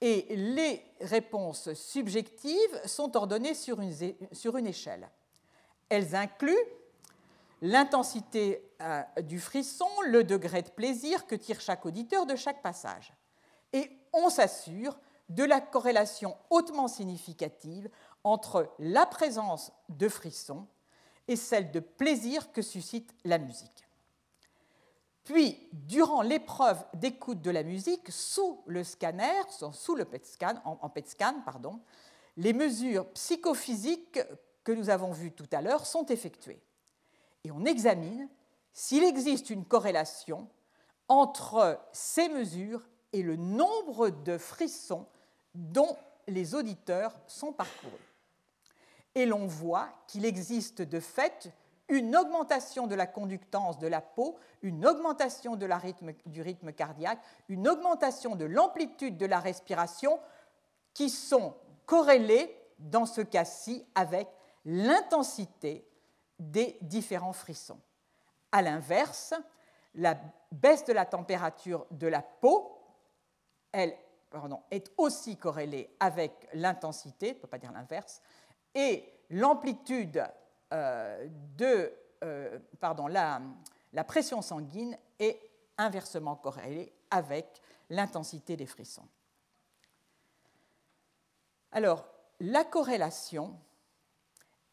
Et les réponses subjectives sont ordonnées sur une, échelle. Elles incluent l'intensité euh, du frisson, le degré de plaisir que tire chaque auditeur de chaque passage. Et on s'assure de la corrélation hautement significative entre la présence de frissons et celle de plaisir que suscite la musique. Puis, durant l'épreuve d'écoute de la musique, sous le scanner, sous le PET scan, en, PET scan, pardon, les mesures psychophysiques que nous avons vues tout à l'heure sont effectuées. Et on examine s'il existe une corrélation entre ces mesures et le nombre de frissons dont les auditeurs sont parcourus. Et l'on voit qu'il existe de fait une augmentation de la conductance de la peau, une augmentation du rythme cardiaque, une augmentation de l'amplitude de la respiration qui sont corrélées dans ce cas-ci avec l'intensité des différents frissons. A l'inverse, la baisse de la température de la peau elle est aussi corrélée avec l'intensité, on ne peut pas dire l'inverse, et l'amplitude de euh, pardon, la, la pression sanguine est inversement corrélée avec l'intensité des frissons. Alors, la corrélation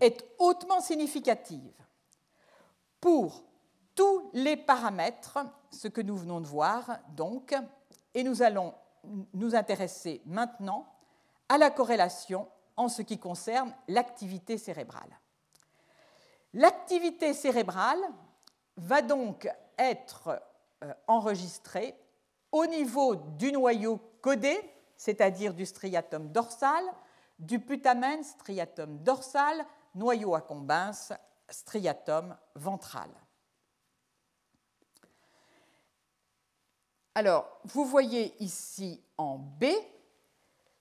est hautement significative pour tous les paramètres, ce que nous venons de voir donc, et nous allons nous intéresser maintenant à la corrélation en ce qui concerne l'activité cérébrale. L'activité cérébrale va donc être euh, enregistrée au niveau du noyau codé, c'est-à-dire du striatum dorsal, du putamen, striatum dorsal, noyau accumbens, striatum ventral. Alors, vous voyez ici en B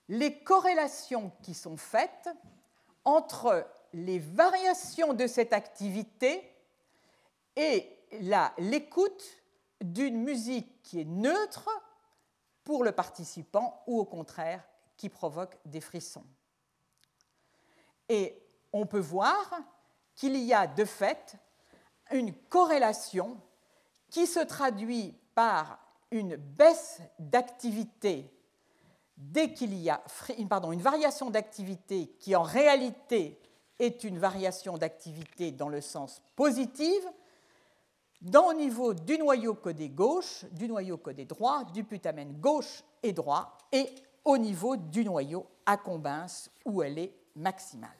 les corrélations qui sont faites entre les variations de cette activité et l'écoute d'une musique qui est neutre pour le participant ou au contraire qui provoque des frissons. Et on peut voir qu'il y a de fait une corrélation qui se traduit par une baisse d'activité dès qu'il y a une variation d'activité qui en réalité est une variation d'activité dans le sens positif, au niveau du noyau codé gauche, du noyau codé droit, du putamen gauche et droit, et au niveau du noyau accumbens où elle est maximale.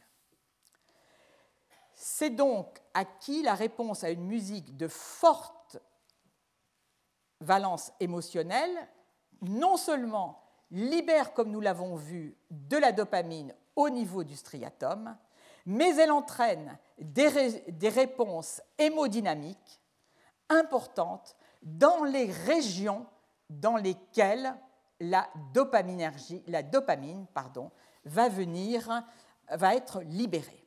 C'est donc acquis la réponse à une musique de forte valence émotionnelle, non seulement libère, comme nous l'avons vu, de la dopamine au niveau du striatum, mais elle entraîne des, réponses hémodynamiques importantes dans les régions dans lesquelles la, dopamine va, venir, va être libérée.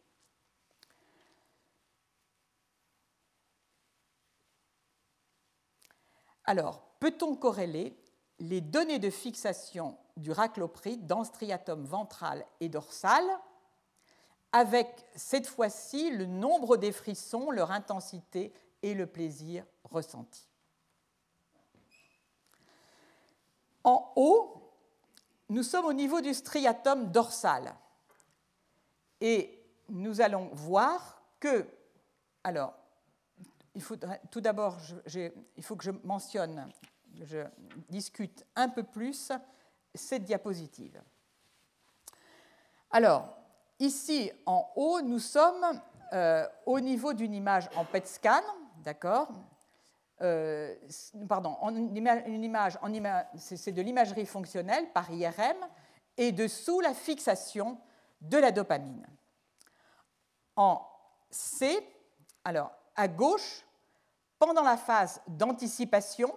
Alors, peut-on corréler les données de fixation du raclopride dans striatum ventral et dorsal avec cette fois-ci le nombre des frissons, leur intensité et le plaisir ressenti. En haut, nous sommes au niveau du striatum dorsal et nous allons voir que, alors, il tout d'abord, il faut que je mentionne, je discute un peu plus cette diapositive. Alors, ici en haut, nous sommes euh, au niveau d'une image en PET scan, d'accord euh, Pardon, une image, c'est de l'imagerie fonctionnelle par IRM et dessous la fixation de la dopamine. En C, alors à gauche, pendant la phase d'anticipation,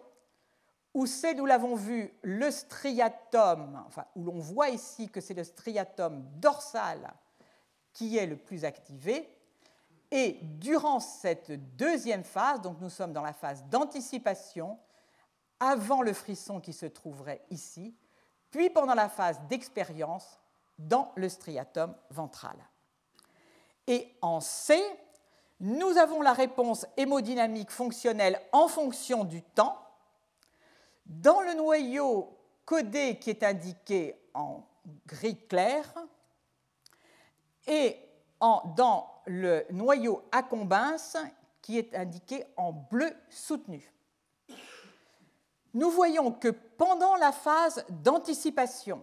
où c'est, nous l'avons vu, le striatum, enfin, où l'on voit ici que c'est le striatum dorsal qui est le plus activé. Et durant cette deuxième phase, donc nous sommes dans la phase d'anticipation, avant le frisson qui se trouverait ici, puis pendant la phase d'expérience dans le striatum ventral. Et en C, nous avons la réponse hémodynamique fonctionnelle en fonction du temps. Dans le noyau codé qui est indiqué en gris clair, et dans le noyau accumbens qui est indiqué en bleu soutenu. Nous voyons que pendant la phase d'anticipation,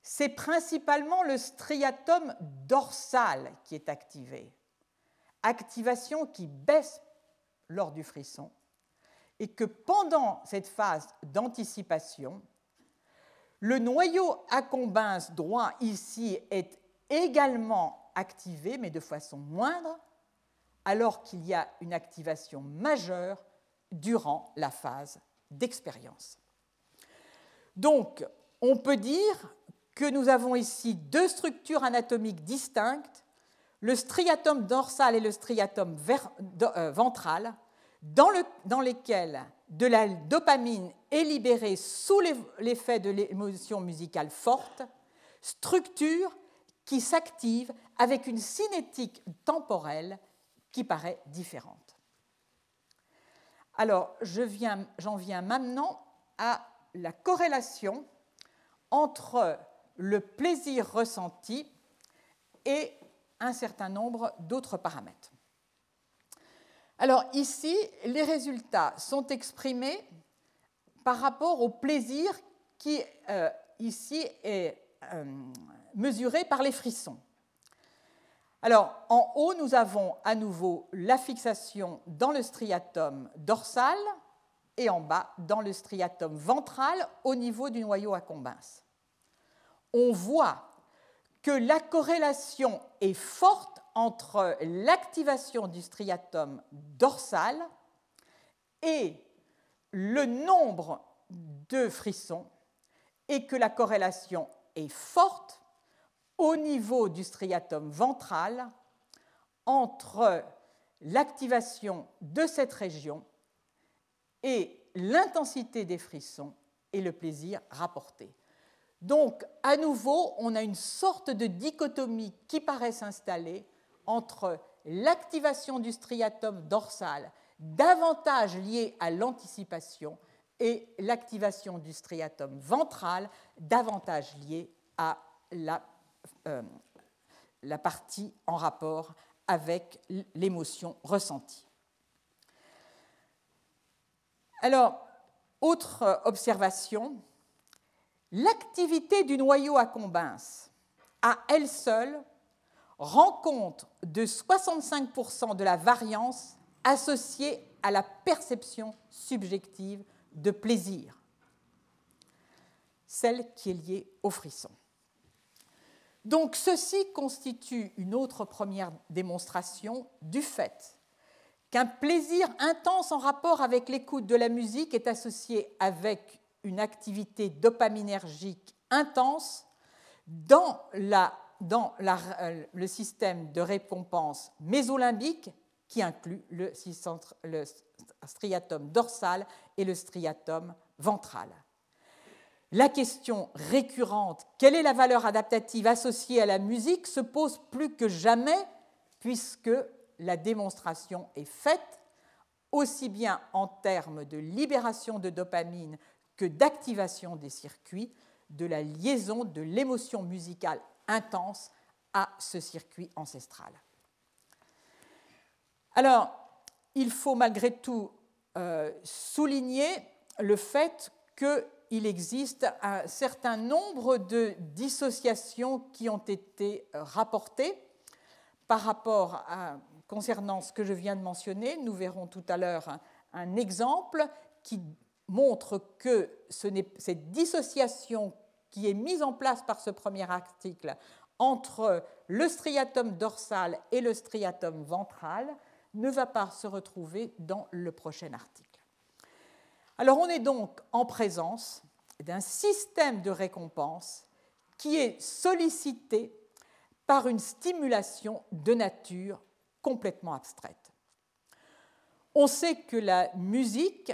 c'est principalement le striatum dorsal qui est activé. Activation qui baisse lors du frisson. Et que pendant cette phase d'anticipation, le noyau accumbens droit ici est également activé, mais de façon moindre, alors qu'il y a une activation majeure durant la phase d'expérience. Donc, on peut dire que nous avons ici deux structures anatomiques distinctes, le striatum dorsal et le striatum euh, ventral, dans, lesquels de la dopamine est libérée sous l'effet de l'émotion musicale forte, structure qui s'active avec une cinétique temporelle qui paraît différente. Alors, j'en viens maintenant à la corrélation entre le plaisir ressenti et un certain nombre d'autres paramètres. Alors ici, les résultats sont exprimés par rapport au plaisir qui euh, ici est euh, mesuré par les frissons. Alors en haut, nous avons à nouveau la fixation dans le striatum dorsal et en bas dans le striatum ventral au niveau du noyau accumbens. On voit que la corrélation est forte entre l'activation du striatum dorsal et le nombre de frissons et que la corrélation est forte au niveau du striatum ventral entre l'activation de cette région et l'intensité des frissons et le plaisir rapporté. Donc, à nouveau, on a une sorte de dichotomie qui paraît s'installer entre l'activation du striatum dorsal, davantage liée à l'anticipation, et l'activation du striatum ventral, davantage liée à la, la partie en rapport avec l'émotion ressentie. Alors, autre observation, l'activité du noyau accumbens, à elle seule, rend compte de 65% de la variance associée à la perception subjective de plaisir, celle qui est liée au frisson. Donc ceci constitue une autre première démonstration du fait qu'un plaisir intense en rapport avec l'écoute de la musique est associé avec une activité dopaminergique intense dans, le système de récompense mésolimbique qui inclut le striatum dorsal et le striatum ventral. La question récurrente, quelle est la valeur adaptative associée à la musique, se pose plus que jamais puisque la démonstration est faite, aussi bien en termes de libération de dopamine que d'activation des circuits, de la liaison de l'émotion musicale intense à ce circuit ancestral. Alors, il faut malgré tout euh, souligner le fait qu'il existe un certain nombre de dissociations qui ont été rapportées par rapport à, concernant ce que je viens de mentionner. Nous verrons tout à l'heure un, exemple qui montre que cette dissociation qui est mise en place par ce premier article entre le striatum dorsal et le striatum ventral ne va pas se retrouver dans le prochain article. Alors on est donc en présence d'un système de récompense qui est sollicité par une stimulation de nature complètement abstraite. On sait que la musique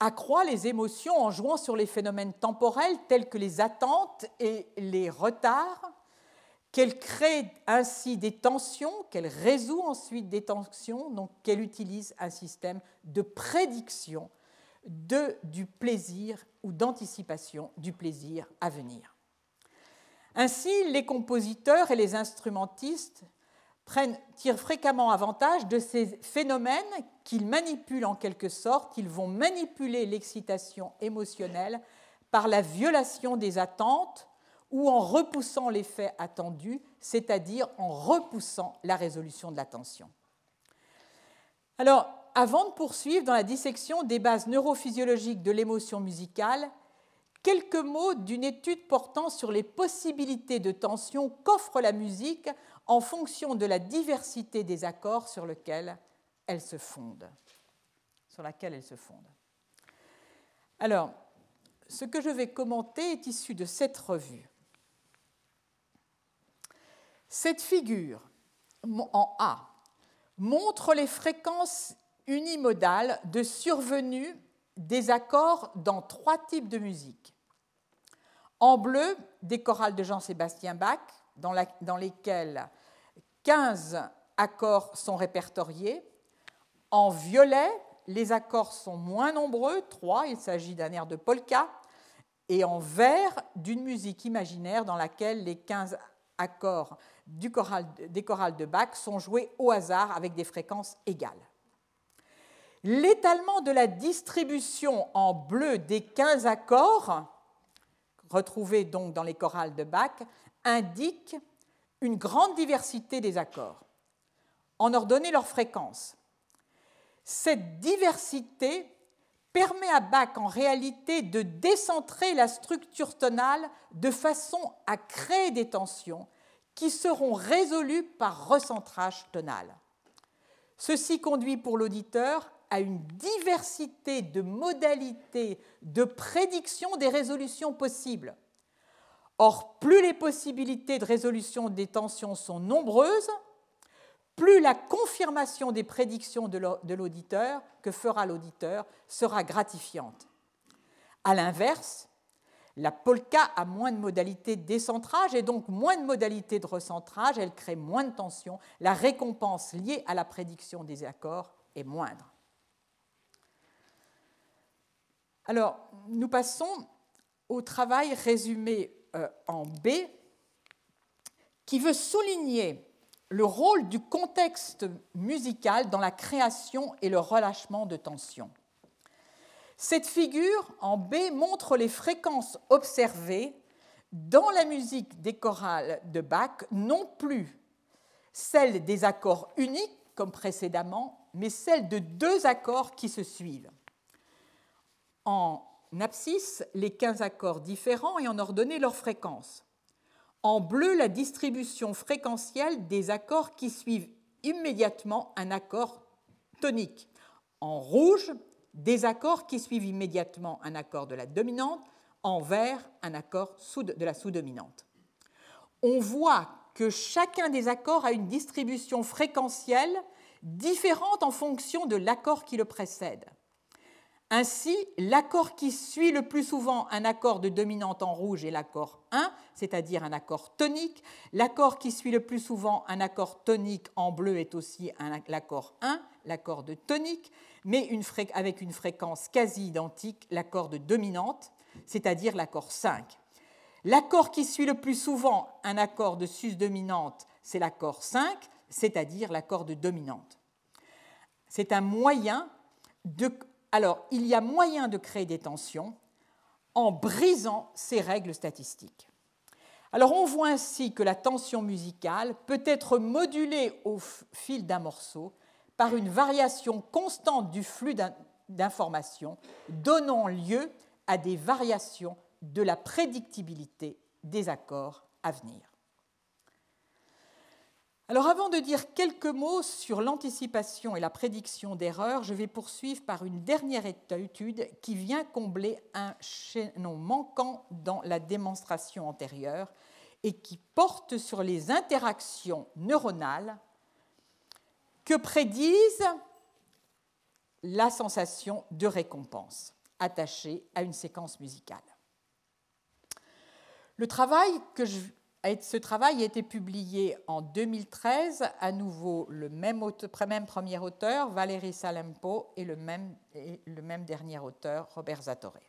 accroît les émotions en jouant sur les phénomènes temporels tels que les attentes et les retards, qu'elle crée ainsi des tensions, qu'elle résout ensuite des tensions, donc qu'elle utilise un système de prédiction de, du plaisir ou d'anticipation du plaisir à venir. Ainsi, les compositeurs et les instrumentistes tirent fréquemment avantage de ces phénomènes qu'ils manipulent en quelque sorte. Ils vont manipuler l'excitation émotionnelle par la violation des attentes ou en repoussant l'effet attendu, c'est-à-dire en repoussant la résolution de la tension. Alors, avant de poursuivre dans la dissection des bases neurophysiologiques de l'émotion musicale, quelques mots d'une étude portant sur les possibilités de tension qu'offre la musique en fonction de la diversité des accords sur lesquels elle se fonde. Sur laquelle elle se fonde. Alors, ce que je vais commenter est issu de cette revue. Cette figure en A montre les fréquences unimodale de survenue des accords dans trois types de musique. En bleu, des chorales de Jean-Sébastien Bach, dans, dans, lesquelles 15 accords sont répertoriés. En violet, les accords sont moins nombreux, trois, il s'agit d'un air de polka. Et en vert, d'une musique imaginaire dans laquelle les 15 accords des chorales de Bach sont joués au hasard avec des fréquences égales. L'étalement de la distribution en bleu des 15 accords, retrouvés donc dans les chorales de Bach, indique une grande diversité des accords, en ordonnée leur fréquence. Cette diversité permet à Bach en réalité de décentrer la structure tonale de façon à créer des tensions qui seront résolues par recentrage tonal. Ceci conduit pour l'auditeur à une diversité de modalités de prédiction des résolutions possibles. Or, plus les possibilités de résolution des tensions sont nombreuses, plus la confirmation des prédictions de l'auditeur, que fera l'auditeur, sera gratifiante. A l'inverse, la polka a moins de modalités de décentrage et donc moins de modalités de recentrage, elle crée moins de tensions, la récompense liée à la prédiction des accords est moindre. Alors, nous passons au travail résumé euh, en B, qui veut souligner le rôle du contexte musical dans la création et le relâchement de tension. Cette figure en B montre les fréquences observées dans la musique des chorales de Bach, non plus celles des accords uniques comme précédemment, mais celles de deux accords qui se suivent en abscisse les 15 accords différents et en ordonnée leur fréquence. En bleu, la distribution fréquentielle des accords qui suivent immédiatement un accord tonique. En rouge, des accords qui suivent immédiatement un accord de la dominante. En vert, un accord de la sous-dominante. On voit que chacun des accords a une distribution fréquentielle différente en fonction de l'accord qui le précède. Ainsi, l'accord qui suit le plus souvent un accord de dominante en rouge est l'accord 1, c'est-à-dire un accord tonique. L'accord qui suit le plus souvent un accord tonique en bleu est aussi l'accord 1, l'accord de tonique, mais avec une fréquence quasi identique, l'accord de dominante, c'est-à-dire l'accord 5. L'accord qui suit le plus souvent un accord de sus dominante, c'est l'accord 5, c'est-à-dire l'accord de dominante. C'est un moyen de alors il y a moyen de créer des tensions en brisant ces règles statistiques. Alors on voit ainsi que la tension musicale peut être modulée au fil d'un morceau par une variation constante du flux d'informations, donnant lieu à des variations de la prédictibilité des accords à venir. Alors avant de dire quelques mots sur l'anticipation et la prédiction d'erreurs, je vais poursuivre par une dernière étude qui vient combler un chaînon manquant dans la démonstration antérieure et qui porte sur les interactions neuronales que prédisent la sensation de récompense attachée à une séquence musicale. Le travail que je ce travail a été publié en 2013, à nouveau le même, premier auteur, Valérie Salempo, et le même, et le même dernier auteur, Robert Zatorre.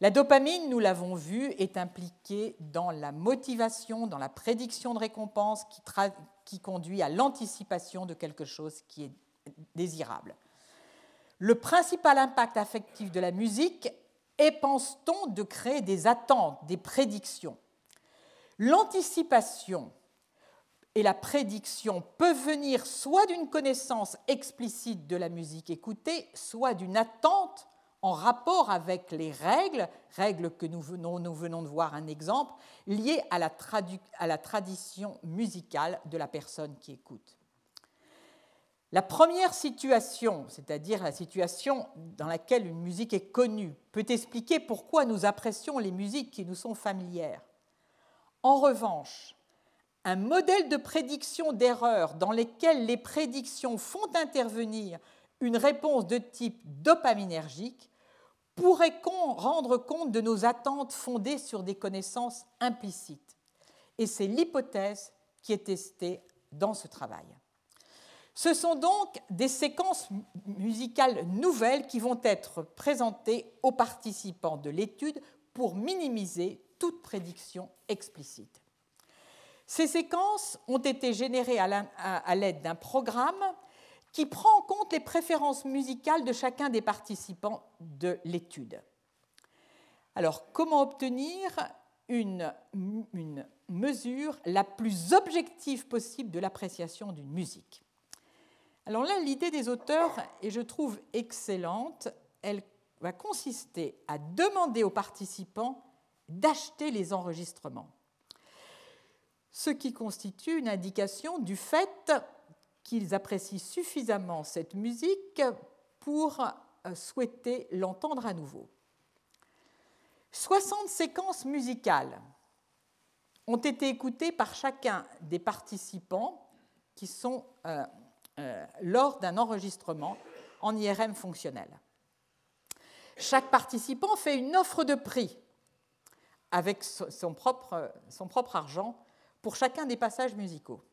La dopamine, nous l'avons vu, est impliquée dans la motivation, dans la prédiction de récompense qui, qui conduit à l'anticipation de quelque chose qui est désirable. Le principal impact affectif de la musique est, pense-t-on, de créer des attentes, des prédictions. L'anticipation et la prédiction peuvent venir soit d'une connaissance explicite de la musique écoutée, soit d'une attente en rapport avec les règles, règles que nous venons, de voir un exemple, liées à la tradition musicale de la personne qui écoute. La première situation, c'est-à-dire la situation dans laquelle une musique est connue, peut expliquer pourquoi nous apprécions les musiques qui nous sont familières. En revanche, un modèle de prédiction d'erreur dans lequel les prédictions font intervenir une réponse de type dopaminergique pourrait rendre compte de nos attentes fondées sur des connaissances implicites. Et c'est l'hypothèse qui est testée dans ce travail. Ce sont donc des séquences musicales nouvelles qui vont être présentées aux participants de l'étude pour minimiser toute prédiction explicite. Ces séquences ont été générées à l'aide d'un programme qui prend en compte les préférences musicales de chacun des participants de l'étude. Alors, comment obtenir une, une, mesure la plus objective possible de l'appréciation d'une musique? Alors là, l'idée des auteurs, et je trouve excellente, elle va consister à demander aux participants d'acheter les enregistrements, ce qui constitue une indication du fait qu'ils apprécient suffisamment cette musique pour euh, souhaiter l'entendre à nouveau. 60 séquences musicales ont été écoutées par chacun des participants qui sont euh, euh, lors d'un enregistrement en IRM fonctionnel. Chaque participant fait une offre de prix avec son propre, argent pour chacun des passages musicaux.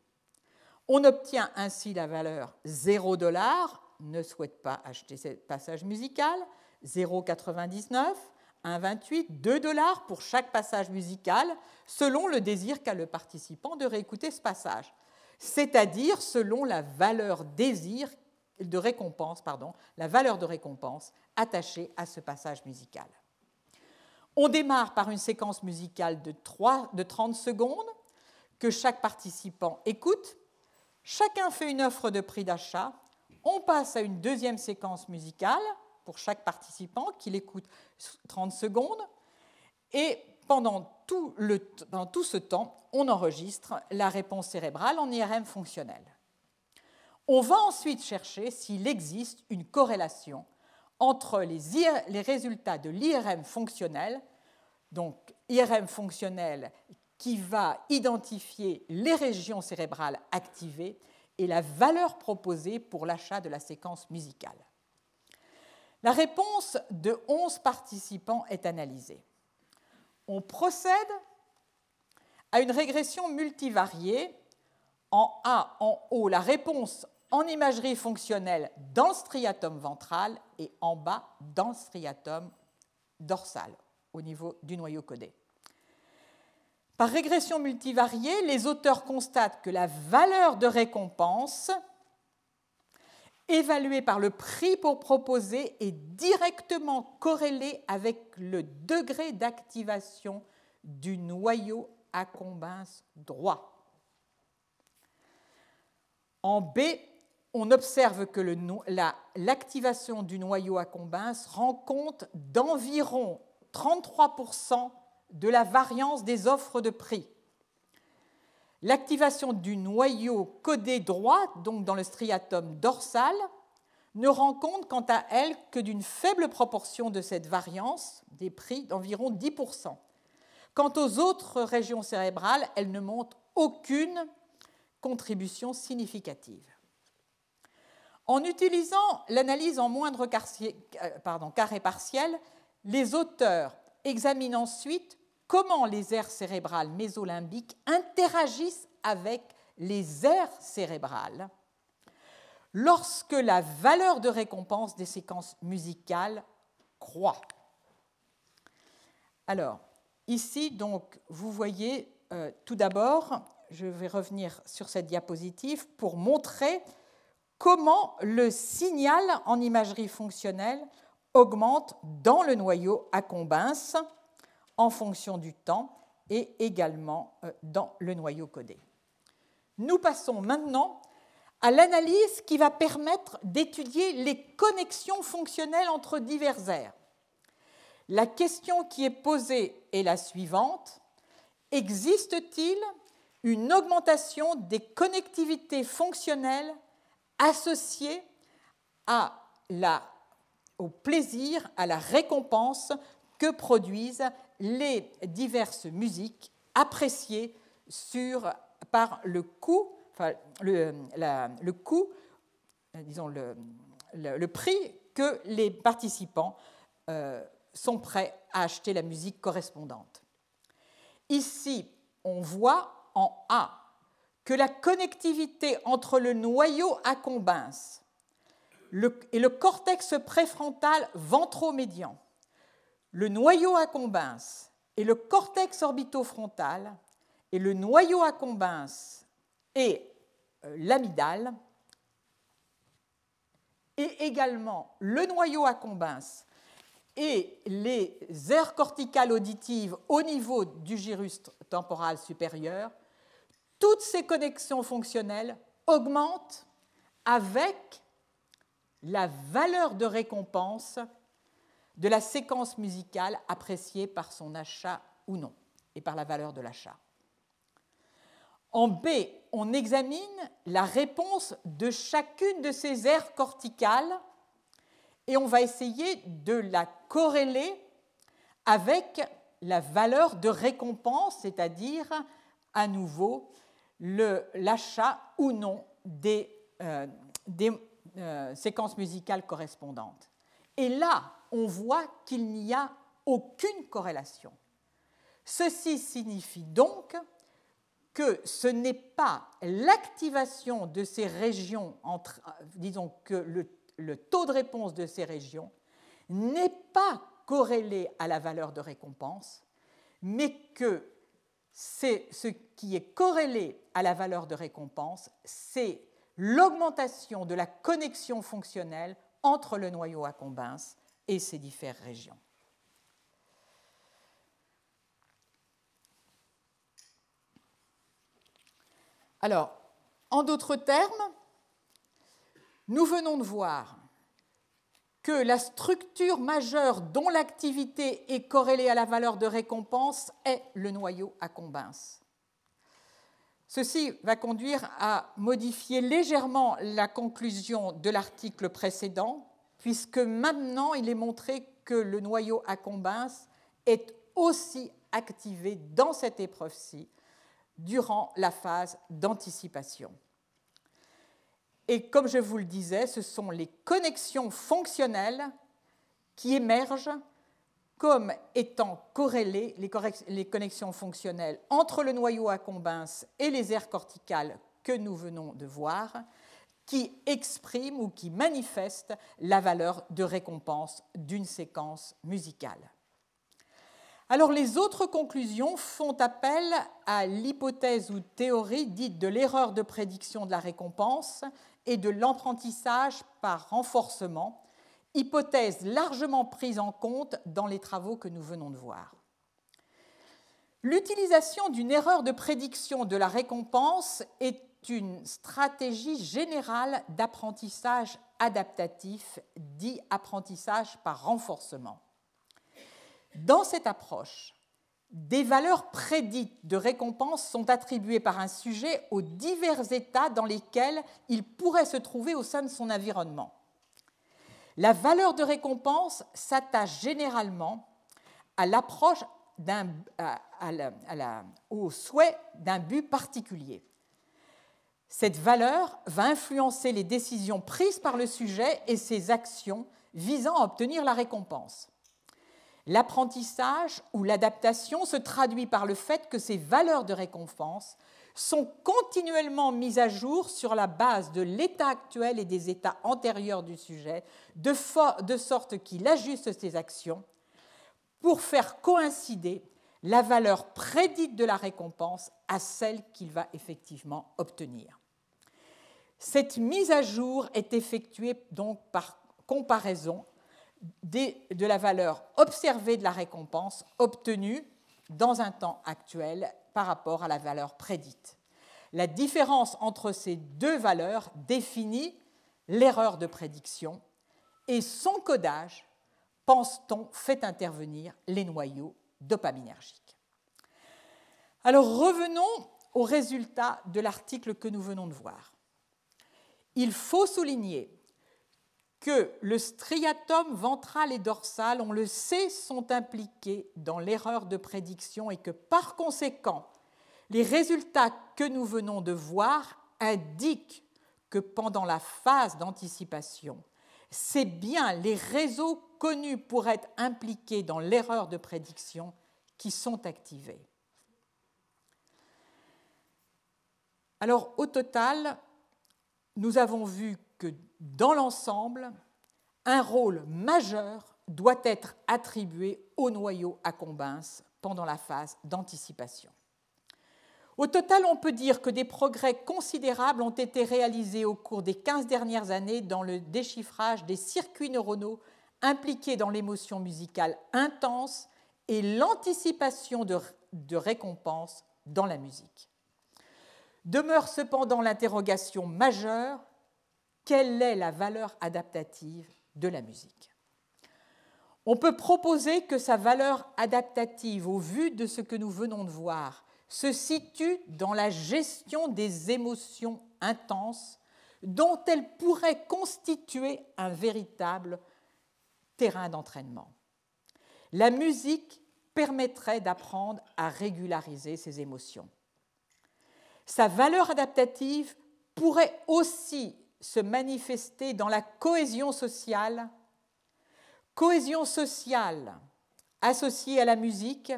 On obtient ainsi la valeur 0 dollar, ne souhaite pas acheter ce passage musical, 0,99, 1,28, 2 dollars pour chaque passage musical, selon le désir qu'a le participant de réécouter ce passage, c'est-à-dire selon la valeur de récompense, la valeur de récompense attachée à ce passage musical. On démarre par une séquence musicale de, 3, de 30 secondes que chaque participant écoute Chacun fait une offre de prix d'achat. On passe à une deuxième séquence musicale pour chaque participant qui l'écoute 30 secondes. Et pendant tout, ce temps, on enregistre la réponse cérébrale en IRM fonctionnel. On va ensuite chercher s'il existe une corrélation entre les, résultats de l'IRM fonctionnel, donc IRM fonctionnel qui va identifier les régions cérébrales activées et la valeur proposée pour l'achat de la séquence musicale. La réponse de 11 participants est analysée. On procède à une régression multivariée. En A, en haut, la réponse en imagerie fonctionnelle dans le striatum ventral et en bas dans le striatum dorsal au niveau du noyau codé. Par régression multivariée, les auteurs constatent que la valeur de récompense évaluée par le prix pour proposer est directement corrélée avec le degré d'activation du noyau accumbens droit. En B, on observe que l'activation du noyau accumbens rend compte d'environ 33% de la variance des offres de prix. L'activation du noyau codé droit, donc dans le striatum dorsal, ne rend compte quant à elle que d'une faible proportion de cette variance des prix d'environ 10%. Quant aux autres régions cérébrales, elle ne montre aucune contribution significative. En utilisant l'analyse en moindre euh, carré partiel, les auteurs examinent ensuite comment les aires cérébrales mésolimbiques interagissent avec les aires cérébrales lorsque la valeur de récompense des séquences musicales croît. Alors, ici, donc, vous voyez euh, tout d'abord, je vais revenir sur cette diapositive pour montrer comment le signal en imagerie fonctionnelle augmente dans le noyau accumbens en fonction du temps et également euh, dans le noyau codé. Nous passons maintenant à l'analyse qui va permettre d'étudier les connexions fonctionnelles entre divers aires. La question qui est posée est la suivante. Existe-t-il une augmentation des connectivités fonctionnelles la, au plaisir, à la récompense que produisent les diverses musiques appréciées par le coût, le, coût, disons le, le, prix que les participants sont prêts à acheter la musique correspondante. Ici, on voit en A que la connectivité entre le noyau accumbens et le cortex préfrontal ventromédian, le noyau accumbens et le cortex orbitofrontal et le noyau accumbens et euh, l'amygdale et également le noyau accumbens et les aires corticales auditives au niveau du gyrus temporal supérieur, toutes ces connexions fonctionnelles augmentent avec la valeur de récompense de la séquence musicale appréciée par son achat ou non, et par la valeur de l'achat. En B, on examine la réponse de chacune de ces aires corticales et on va essayer de la corréler avec la valeur de récompense, c'est-à-dire à nouveau l'achat ou non des, euh, euh, séquences musicales correspondantes. Et là, on voit qu'il n'y a aucune corrélation. Ceci signifie donc que ce n'est pas l'activation de ces régions, entre, disons que le le taux de réponse de ces régions n'est pas corrélé à la valeur de récompense, mais que c'est ce qui est corrélé à la valeur de récompense, c'est l'augmentation de la connexion fonctionnelle entre le noyau accumbens et ces différentes régions. Alors, en d'autres termes, nous venons de voir que la structure majeure dont l'activité est corrélée à la valeur de récompense est le noyau accumbens. Ceci va conduire à modifier légèrement la conclusion de l'article précédent, puisque maintenant il est montré que le noyau accumbens est aussi activé dans cette épreuve-ci durant la phase d'anticipation. Et comme je vous le disais, ce sont les connexions fonctionnelles qui émergent comme étant corrélées, les connexions fonctionnelles entre le noyau accumbens et les aires corticales que nous venons de voir, qui expriment ou qui manifestent la valeur de récompense d'une séquence musicale. Alors les autres conclusions font appel à l'hypothèse ou théorie dite de l'erreur de prédiction de la récompense et de l'apprentissage par renforcement, hypothèse largement prise en compte dans les travaux que nous venons de voir. L'utilisation d'une erreur de prédiction de la récompense est une stratégie générale d'apprentissage adaptatif, dit apprentissage par renforcement. Dans cette approche, des valeurs prédites de récompense sont attribuées par un sujet aux divers états dans lesquels il pourrait se trouver au sein de son environnement. La valeur de récompense s'attache généralement à l'approche au souhait d'un but particulier. Cette valeur va influencer les décisions prises par le sujet et ses actions visant à obtenir la récompense. L'apprentissage ou l'adaptation se traduit par le fait que ces valeurs de récompense sont continuellement mises à jour sur la base de l'état actuel et des états antérieurs du sujet, de, sorte qu'il ajuste ses actions pour faire coïncider la valeur prédite de la récompense à celle qu'il va effectivement obtenir. Cette mise à jour est effectuée donc par comparaison de la valeur observée de la récompense obtenue dans un temps actuel par rapport à la valeur prédite. La différence entre ces deux valeurs définit l'erreur de prédiction et son codage, pense-t-on, fait intervenir les noyaux dopaminergiques. Alors revenons aux résultats de l'article que nous venons de voir. Il faut souligner que le striatum ventral et dorsal, on le sait, sont impliqués dans l'erreur de prédiction et que par conséquent, Les résultats que nous venons de voir indiquent que pendant la phase d'anticipation, c'est bien les réseaux connus pour être impliqués dans l'erreur de prédiction qui sont activés. Alors au total, nous avons vu dans l'ensemble, un rôle majeur doit être attribué au noyau à Combins pendant la phase d'anticipation. Au total, on peut dire que des progrès considérables ont été réalisés au cours des 15 dernières années dans le déchiffrage des circuits neuronaux impliqués dans l'émotion musicale intense et l'anticipation de, de récompenses dans la musique. Demeure cependant l'interrogation majeure, quelle est la valeur adaptative de la musique On peut proposer que sa valeur adaptative, au vu de ce que nous venons de voir, se situe dans la gestion des émotions intenses dont elle pourrait constituer un véritable terrain d'entraînement. La musique permettrait d'apprendre à régulariser ces émotions. Sa valeur adaptative pourrait aussi se manifester dans la cohésion sociale, cohésion sociale associée à la musique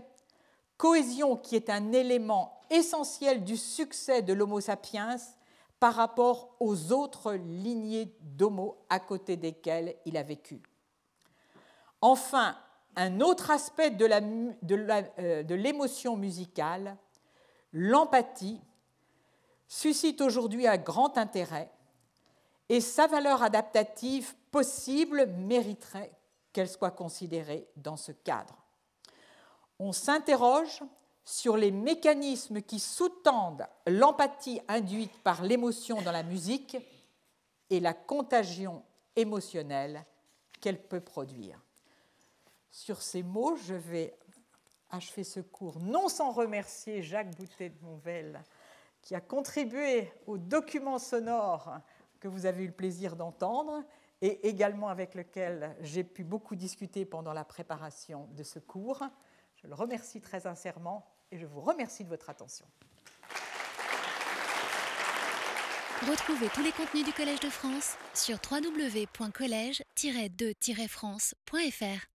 cohésion qui est un élément essentiel du succès de l'Homo sapiens par rapport aux autres lignées d'Homo à côté desquelles il a vécu. Enfin, un autre aspect de l'émotion musicale, l'empathie, suscite aujourd'hui un grand intérêt et sa valeur adaptative possible mériterait qu'elle soit considérée dans ce cadre on s'interroge sur les mécanismes qui sous-tendent l'empathie induite par l'émotion dans la musique et la contagion émotionnelle qu'elle peut produire. Sur ces mots, je vais achever ce cours, non sans remercier Jacques Boutet de Monvel, qui a contribué au document sonore que vous avez eu le plaisir d'entendre et également avec lequel j'ai pu beaucoup discuter pendant la préparation de ce cours. Je le remercie très sincèrement et je vous remercie de votre attention. Retrouvez tous les contenus du Collège de France sur www.colège-2-france.fr.